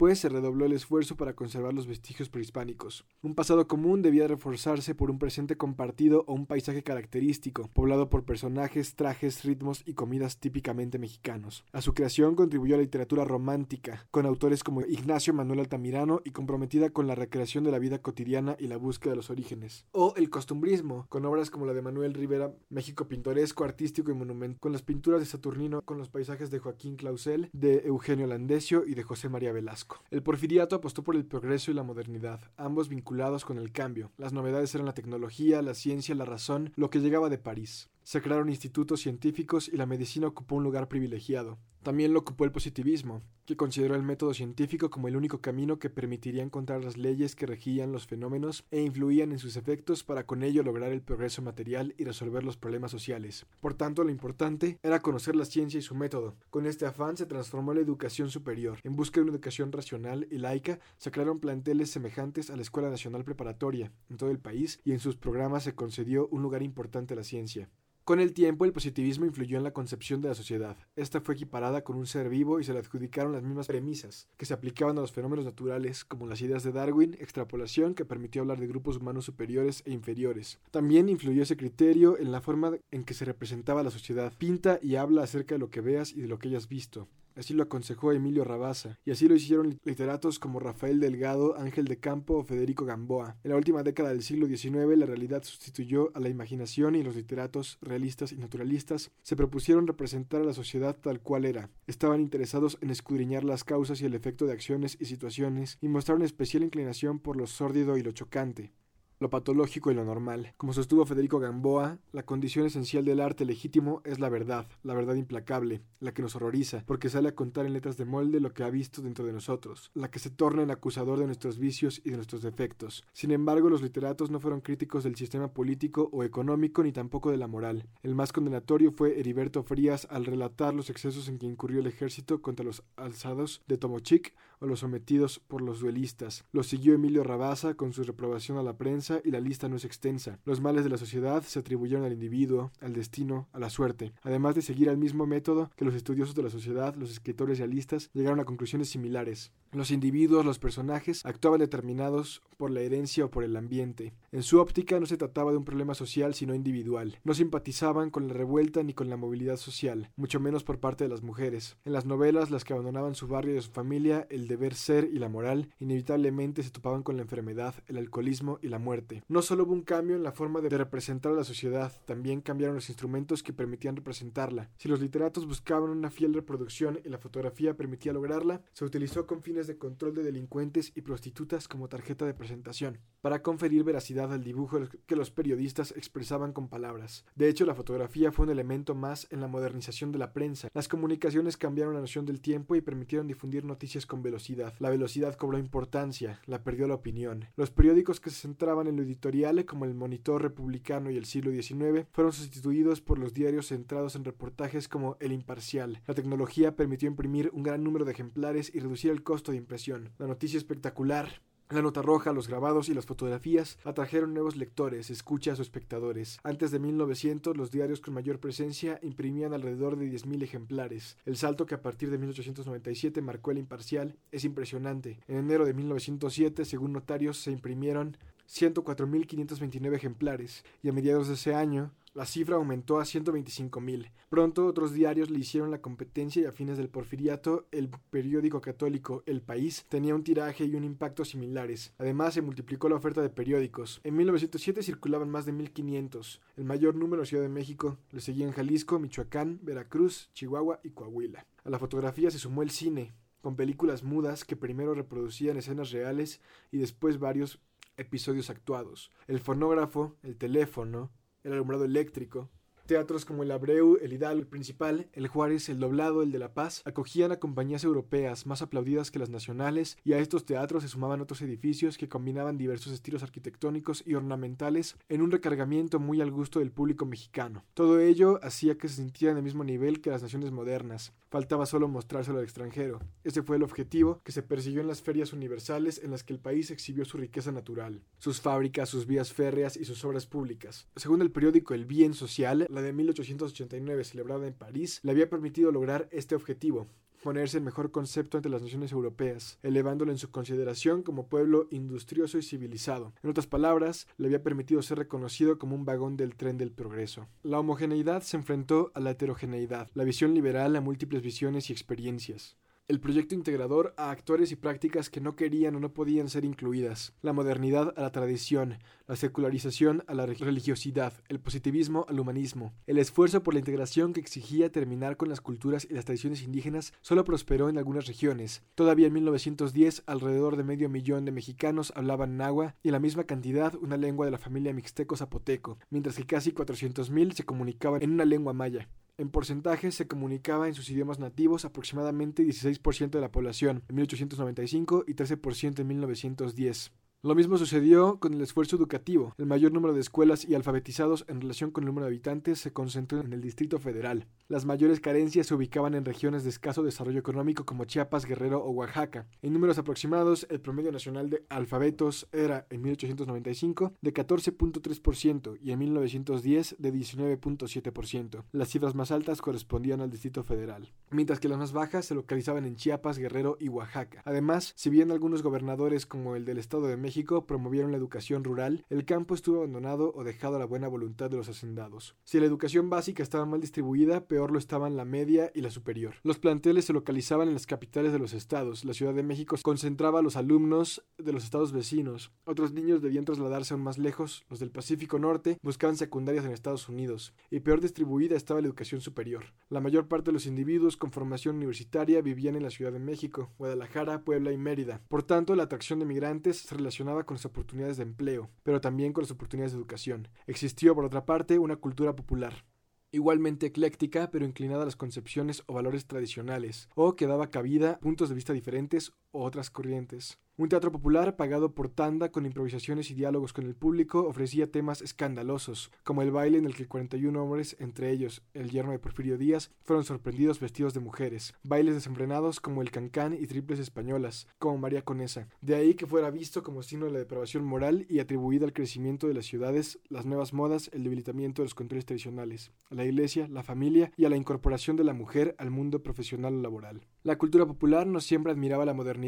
pues se redobló el esfuerzo para conservar los vestigios prehispánicos. Un pasado común debía reforzarse por un presente compartido o un paisaje característico, poblado por personajes, trajes, ritmos y comidas típicamente mexicanos. A su creación contribuyó la literatura romántica, con autores como Ignacio Manuel Altamirano y comprometida con la recreación de la vida cotidiana y la búsqueda de los orígenes. O el costumbrismo, con obras como la de Manuel Rivera, México pintoresco, artístico y monumental, con las pinturas de Saturnino, con los paisajes de Joaquín Clausel, de Eugenio Landesio y de José María Velasco. El porfiriato apostó por el progreso y la modernidad, ambos vinculados con el cambio. Las novedades eran la tecnología, la ciencia, la razón, lo que llegaba de París. Se crearon institutos científicos y la medicina ocupó un lugar privilegiado. También lo ocupó el positivismo, que consideró el método científico como el único camino que permitiría encontrar las leyes que regían los fenómenos e influían en sus efectos para con ello lograr el progreso material y resolver los problemas sociales. Por tanto, lo importante era conocer la ciencia y su método. Con este afán se transformó la educación superior. En busca de una educación racional y laica, se crearon planteles semejantes a la Escuela Nacional Preparatoria en todo el país y en sus programas se concedió un lugar importante a la ciencia. Con el tiempo, el positivismo influyó en la concepción de la sociedad. Esta fue equiparada con un ser vivo y se le adjudicaron las mismas premisas que se aplicaban a los fenómenos naturales, como las ideas de Darwin, extrapolación, que permitió hablar de grupos humanos superiores e inferiores. También influyó ese criterio en la forma en que se representaba la sociedad. Pinta y habla acerca de lo que veas y de lo que hayas visto. Así lo aconsejó Emilio Rabasa, y así lo hicieron literatos como Rafael Delgado, Ángel de Campo o Federico Gamboa. En la última década del siglo XIX, la realidad sustituyó a la imaginación y los literatos realistas y naturalistas se propusieron representar a la sociedad tal cual era. Estaban interesados en escudriñar las causas y el efecto de acciones y situaciones y mostraron especial inclinación por lo sórdido y lo chocante lo patológico y lo normal. Como sostuvo Federico Gamboa, la condición esencial del arte legítimo es la verdad, la verdad implacable, la que nos horroriza, porque sale a contar en letras de molde lo que ha visto dentro de nosotros, la que se torna el acusador de nuestros vicios y de nuestros defectos. Sin embargo, los literatos no fueron críticos del sistema político o económico ni tampoco de la moral. El más condenatorio fue Heriberto Frías al relatar los excesos en que incurrió el ejército contra los alzados de Tomochic o los sometidos por los duelistas. Lo siguió Emilio Rabasa con su reprobación a la prensa y la lista no es extensa. Los males de la sociedad se atribuyeron al individuo, al destino, a la suerte. Además de seguir el mismo método que los estudiosos de la sociedad, los escritores realistas llegaron a conclusiones similares. Los individuos, los personajes, actuaban determinados por la herencia o por el ambiente. En su óptica no se trataba de un problema social sino individual. No simpatizaban con la revuelta ni con la movilidad social, mucho menos por parte de las mujeres. En las novelas, las que abandonaban su barrio y su familia, el deber ser y la moral, inevitablemente se topaban con la enfermedad, el alcoholismo y la muerte. No solo hubo un cambio en la forma de representar a la sociedad, también cambiaron los instrumentos que permitían representarla. Si los literatos buscaban una fiel reproducción y la fotografía permitía lograrla, se utilizó con fines de control de delincuentes y prostitutas como tarjeta de presentación, para conferir veracidad al dibujo que los periodistas expresaban con palabras. De hecho, la fotografía fue un elemento más en la modernización de la prensa. Las comunicaciones cambiaron la noción del tiempo y permitieron difundir noticias con velocidad. La velocidad cobró importancia, la perdió la opinión. Los periódicos que se centraban en lo editorial, como el Monitor Republicano y el siglo XIX, fueron sustituidos por los diarios centrados en reportajes como El Imparcial. La tecnología permitió imprimir un gran número de ejemplares y reducir el costo de impresión. La noticia espectacular La nota roja, los grabados y las fotografías atrajeron nuevos lectores, escuchas o espectadores. Antes de 1900, los diarios con mayor presencia imprimían alrededor de 10.000 ejemplares. El salto que a partir de 1897 marcó el imparcial es impresionante. En enero de 1907, según notarios, se imprimieron 104.529 ejemplares y a mediados de ese año la cifra aumentó a 125.000. Pronto otros diarios le hicieron la competencia y a fines del porfiriato el periódico católico El País tenía un tiraje y un impacto similares. Además se multiplicó la oferta de periódicos. En 1907 circulaban más de 1.500. El mayor número en Ciudad de México. Le seguían Jalisco, Michoacán, Veracruz, Chihuahua y Coahuila. A la fotografía se sumó el cine, con películas mudas que primero reproducían escenas reales y después varios episodios actuados. El fonógrafo, el teléfono, el alumbrado eléctrico. Teatros como el Abreu, el Hidalgo, el Principal, el Juárez, el Doblado, el de La Paz acogían a compañías europeas más aplaudidas que las nacionales y a estos teatros se sumaban otros edificios que combinaban diversos estilos arquitectónicos y ornamentales en un recargamiento muy al gusto del público mexicano. Todo ello hacía que se sintieran el mismo nivel que las naciones modernas. Faltaba solo mostrárselo al extranjero. Ese fue el objetivo que se persiguió en las ferias universales en las que el país exhibió su riqueza natural, sus fábricas, sus vías férreas y sus obras públicas. Según el periódico El Bien Social, de 1889 celebrada en París le había permitido lograr este objetivo, ponerse el mejor concepto ante las naciones europeas, elevándolo en su consideración como pueblo industrioso y civilizado. En otras palabras, le había permitido ser reconocido como un vagón del tren del progreso. La homogeneidad se enfrentó a la heterogeneidad, la visión liberal a múltiples visiones y experiencias el proyecto integrador a actores y prácticas que no querían o no podían ser incluidas, la modernidad a la tradición, la secularización a la religiosidad, el positivismo al humanismo. El esfuerzo por la integración que exigía terminar con las culturas y las tradiciones indígenas solo prosperó en algunas regiones. Todavía en 1910, alrededor de medio millón de mexicanos hablaban náhuatl y la misma cantidad una lengua de la familia mixteco-zapoteco, mientras que casi 400.000 se comunicaban en una lengua maya. En porcentaje se comunicaba en sus idiomas nativos aproximadamente 16% de la población en 1895 y 13% en 1910. Lo mismo sucedió con el esfuerzo educativo. El mayor número de escuelas y alfabetizados en relación con el número de habitantes se concentró en el Distrito Federal. Las mayores carencias se ubicaban en regiones de escaso desarrollo económico como Chiapas, Guerrero o Oaxaca. En números aproximados, el promedio nacional de alfabetos era en 1895 de 14.3% y en 1910 de 19.7%. Las cifras más altas correspondían al Distrito Federal, mientras que las más bajas se localizaban en Chiapas, Guerrero y Oaxaca. Además, si bien algunos gobernadores como el del Estado de México Promovieron la educación rural, el campo estuvo abandonado o dejado a la buena voluntad de los hacendados. Si la educación básica estaba mal distribuida, peor lo estaban la media y la superior. Los planteles se localizaban en las capitales de los estados. La Ciudad de México concentraba a los alumnos de los estados vecinos. Otros niños debían trasladarse aún más lejos. Los del Pacífico Norte buscaban secundarias en Estados Unidos. Y peor distribuida estaba la educación superior. La mayor parte de los individuos con formación universitaria vivían en la Ciudad de México, Guadalajara, Puebla y Mérida. Por tanto, la atracción de migrantes se con las oportunidades de empleo, pero también con las oportunidades de educación. Existió, por otra parte, una cultura popular, igualmente ecléctica, pero inclinada a las concepciones o valores tradicionales, o que daba cabida a puntos de vista diferentes otras corrientes. Un teatro popular pagado por tanda con improvisaciones y diálogos con el público ofrecía temas escandalosos, como el baile en el que 41 hombres, entre ellos el yerno de Porfirio Díaz, fueron sorprendidos vestidos de mujeres, bailes desenfrenados como el cancán y triples españolas, como María Conesa. De ahí que fuera visto como signo de la depravación moral y atribuida al crecimiento de las ciudades, las nuevas modas, el debilitamiento de los controles tradicionales, la iglesia, la familia y a la incorporación de la mujer al mundo profesional o laboral. La cultura popular no siempre admiraba la modernidad,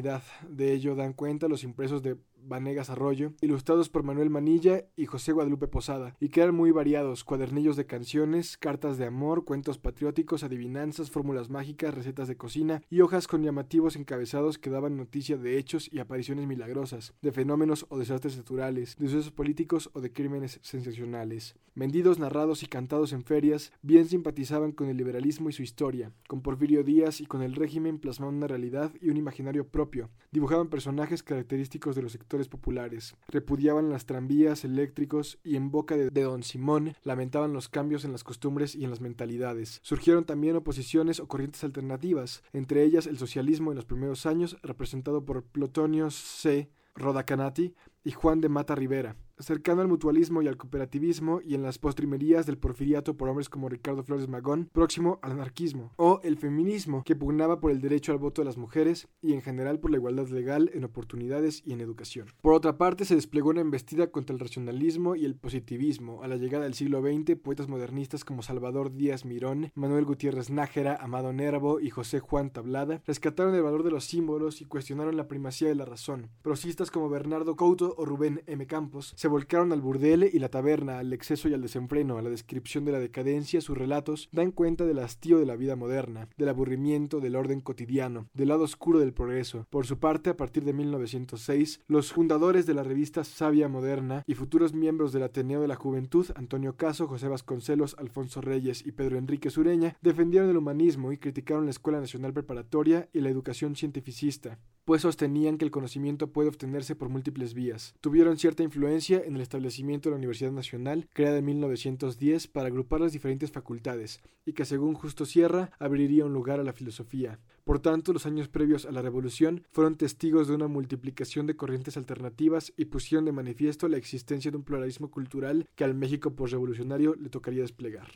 de ello dan cuenta los impresos de Vanegas Arroyo, ilustrados por Manuel Manilla y José Guadalupe Posada, y que eran muy variados, cuadernillos de canciones, cartas de amor, cuentos patrióticos, adivinanzas, fórmulas mágicas, recetas de cocina y hojas con llamativos encabezados que daban noticia de hechos y apariciones milagrosas, de fenómenos o desastres naturales, de sucesos políticos o de crímenes sensacionales. Vendidos, narrados y cantados en ferias, bien simpatizaban con el liberalismo y su historia, con Porfirio Díaz y con el régimen plasmaban una realidad y un imaginario propio, dibujaban personajes característicos de los sectores populares, repudiaban las tranvías eléctricos y en boca de, de don Simón lamentaban los cambios en las costumbres y en las mentalidades. Surgieron también oposiciones o corrientes alternativas, entre ellas el socialismo en los primeros años, representado por Plotonio C. Rodacanati y Juan de Mata Rivera, cercano al mutualismo y al cooperativismo, y en las postrimerías del porfiriato por hombres como Ricardo Flores Magón, próximo al anarquismo, o el feminismo, que pugnaba por el derecho al voto de las mujeres y en general por la igualdad legal en oportunidades y en educación. Por otra parte, se desplegó una embestida contra el racionalismo y el positivismo. A la llegada del siglo XX, poetas modernistas como Salvador Díaz Mirón, Manuel Gutiérrez Nájera, Amado Nervo y José Juan Tablada rescataron el valor de los símbolos y cuestionaron la primacía de la razón. Prosistas como Bernardo Couto o Rubén M. Campos se volcaron al burdel y la taberna, al exceso y al desenfreno, a la descripción de la decadencia. Sus relatos dan cuenta del hastío de la vida moderna, del aburrimiento del orden cotidiano, del lado oscuro del progreso. Por su parte, a partir de 1906, los fundadores de la revista Sabia Moderna y futuros miembros del Ateneo de la Juventud, Antonio Caso, José Vasconcelos, Alfonso Reyes y Pedro Enrique Sureña, defendieron el humanismo y criticaron la Escuela Nacional Preparatoria y la educación cientificista, pues sostenían que el conocimiento puede obtenerse por múltiples vías. Tuvieron cierta influencia en el establecimiento de la Universidad Nacional, creada en 1910 para agrupar las diferentes facultades, y que según Justo Sierra abriría un lugar a la filosofía. Por tanto, los años previos a la Revolución fueron testigos de una multiplicación de corrientes alternativas y pusieron de manifiesto la existencia de un pluralismo cultural que al México postrevolucionario le tocaría desplegar.